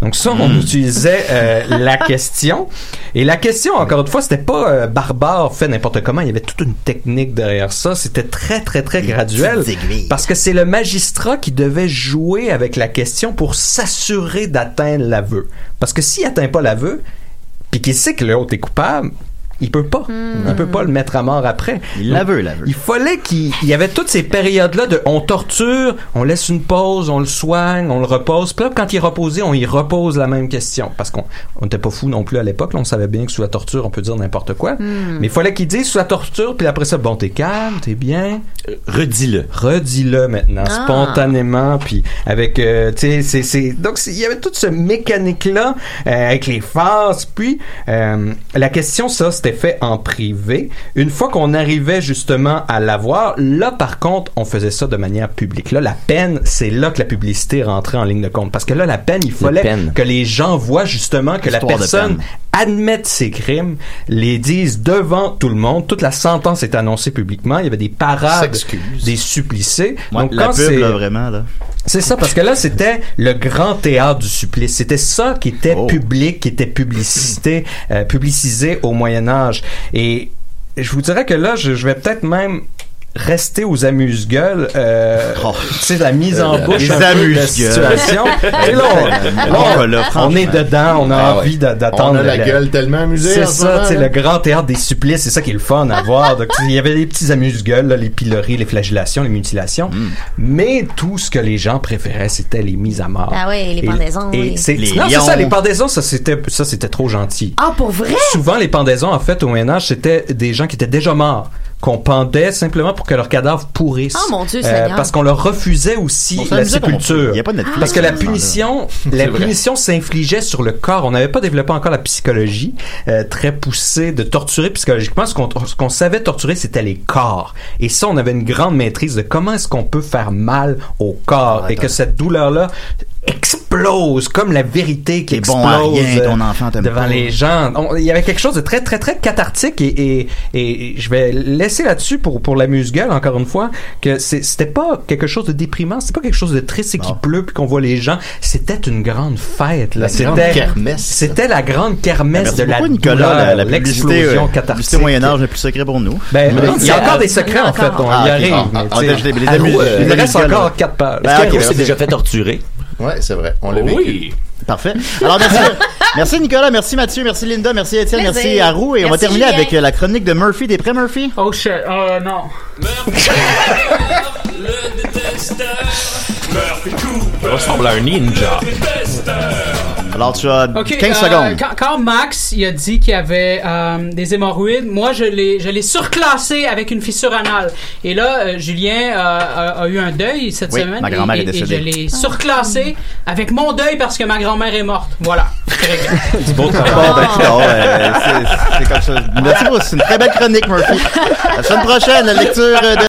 Speaker 2: Donc ça, on
Speaker 5: Hmm.
Speaker 2: utilisait euh, la question. Et la question, encore une fois, c'était pas euh, barbare, fait n'importe comment. Il y avait toute une technique derrière ça. C'était très, très, très graduel. Parce que c'est le magistrat qui devait jouer avec la question pour s'assurer d'atteindre l'aveu. Parce que s'il atteint pas l'aveu, puis qu'il sait que l'autre est coupable, il peut pas. Il peut pas le mettre à mort après.
Speaker 1: Il la veut, l'aveu.
Speaker 2: Il fallait qu'il il y avait toutes ces périodes-là de on torture, on laisse une pause, on le soigne, on le repose. Puis là, quand il est reposé, on y repose la même question. Parce qu'on on était pas fou non plus à l'époque. On savait bien que sous la torture, on peut dire n'importe quoi.
Speaker 4: Hmm.
Speaker 2: Mais il fallait qu'il dise sous la torture, puis après ça, bon, t'es calme, t'es bien.
Speaker 4: Redis-le.
Speaker 2: Redis-le maintenant,
Speaker 4: Ah.
Speaker 2: spontanément, puis avec, euh, tu sais, c'est, c'est, donc il y avait toute ce mécanique-là euh, avec les phases. Puis euh, la question, ça, c'était fait en privé. Une fois qu'on arrivait justement à l'avoir, là, par contre, on faisait ça de manière publique. Là, la peine, c'est là que la publicité rentrait en ligne de compte, parce que là, la peine, il fallait
Speaker 4: peine.
Speaker 2: que les gens voient justement que la
Speaker 1: Histoire
Speaker 2: personne. Admettent ses crimes, les disent devant tout le monde. Toute la sentence est annoncée publiquement. Il y avait des parades, des suppliciés.
Speaker 1: Ouais,
Speaker 2: Donc
Speaker 1: la
Speaker 2: quand
Speaker 1: pub,
Speaker 2: c'est
Speaker 1: là, vraiment, là.
Speaker 2: c'est ça parce que là c'était le grand théâtre du supplice. C'était ça qui était
Speaker 1: Oh.
Speaker 2: public, qui était publicité, euh, publicisé au Moyen Âge. Et je vous dirais que là, je, je vais peut-être même rester aux amuse-gueules, euh, tu sais, la mise en
Speaker 1: Euh,
Speaker 2: bouche
Speaker 1: les
Speaker 2: un peu de la situation. Et là, on, là,
Speaker 1: bon,
Speaker 2: on-
Speaker 1: là,
Speaker 2: on est dedans, on a
Speaker 5: Ah
Speaker 2: envie
Speaker 5: ouais.
Speaker 2: d'attendre.
Speaker 5: On a la
Speaker 2: le-
Speaker 5: gueule tellement amusée
Speaker 2: C'est ça, tu sais, le grand théâtre des supplices, c'est ça qui est le fun à voir. Donc, il y avait des petits amuse-gueules, là, les pilori, les flagellations, les mutilations.
Speaker 1: Hmm.
Speaker 2: Mais tout ce que les gens préféraient, c'était les mises à mort.
Speaker 6: Ah ouais, les pendaisons,
Speaker 2: Et
Speaker 6: oui.
Speaker 1: Les
Speaker 2: non, c'est ça, les pendaisons, ça c'était, ça c'était trop gentil.
Speaker 6: Ah, pour vrai?
Speaker 2: Souvent, les pendaisons, en fait, au Moyen-Âge, c'était des gens qui étaient déjà morts qu'on pendait simplement pour que leur cadavre pourrisse.
Speaker 6: Oh, mon Dieu Seigneur.
Speaker 2: parce qu'on leur refusait aussi la sépulture.
Speaker 1: peut. Il y a pas de Netflix
Speaker 2: parce que la punition, la punition s'infligeait sur le corps. On n'avait pas développé encore la psychologie euh, très poussée de torturer psychologiquement. Ce qu'on, ce qu'on savait torturer, c'était les corps. Et ça, on avait une grande maîtrise de comment est-ce qu'on peut faire mal au corps
Speaker 1: Ah,
Speaker 2: et que cette douleur-là explose comme la vérité qui explose
Speaker 1: bon rien,
Speaker 2: euh,
Speaker 1: ton enfant t'aime
Speaker 2: devant
Speaker 1: pas.
Speaker 2: les gens. On- Il y avait quelque chose de très très très cathartique et, et, et je vais laisser là-dessus pour pour l'amuse-gueule encore une fois que c'est- c'était pas quelque chose de déprimant, c'était pas quelque chose de triste et qui pleut puis qu'on voit les gens. C'était une grande fête. Là.
Speaker 5: La grande
Speaker 2: C'était
Speaker 5: kermesse.
Speaker 2: c'était la grande kermesse de la
Speaker 1: Nicolas, la, la
Speaker 2: l'explosion
Speaker 1: euh,
Speaker 2: cathartique.
Speaker 1: publicité Moyen-Âge n'est plus secret pour nous.
Speaker 2: Ben,
Speaker 1: Mais-
Speaker 2: il y a encore des secrets en fait, on
Speaker 1: Ah,
Speaker 2: y arrive.
Speaker 1: Ah, ah, ah,
Speaker 2: il reste encore quatre pages.
Speaker 1: Ben, merci.
Speaker 4: déjà fait torturer?
Speaker 5: Ouais, c'est vrai. On l'a vécu.
Speaker 7: Oui.
Speaker 1: Parfait. Alors, merci, merci Nicolas, merci Mathieu, merci Linda, merci Étienne, merci Arou. Et on va terminer
Speaker 6: Julien.
Speaker 1: avec euh, la chronique de Murphy. Des prêts, Murphy?
Speaker 12: Oh shit, oh non.
Speaker 7: Il ressemble à un ninja.
Speaker 1: Alors, tu as
Speaker 12: Ok,
Speaker 1: 15
Speaker 12: euh,
Speaker 1: secondes.
Speaker 12: Quand, quand Max il a dit qu'il y avait euh, des hémorroïdes, moi je l'ai je l'ai surclassé avec une fissure anale. Et là, euh, Julien euh, a, a eu un deuil cette
Speaker 1: Oui,
Speaker 12: semaine.
Speaker 1: ma grand-mère
Speaker 12: et,
Speaker 1: est décédée.
Speaker 12: Et je l'ai surclassé avec mon deuil parce que ma grand-mère est morte. Voilà.
Speaker 2: Du beau travail.
Speaker 1: Bon, ben, c'est c'est comme ça. Merci beaucoup. C'est une très belle chronique, Murphy. La semaine prochaine, la lecture de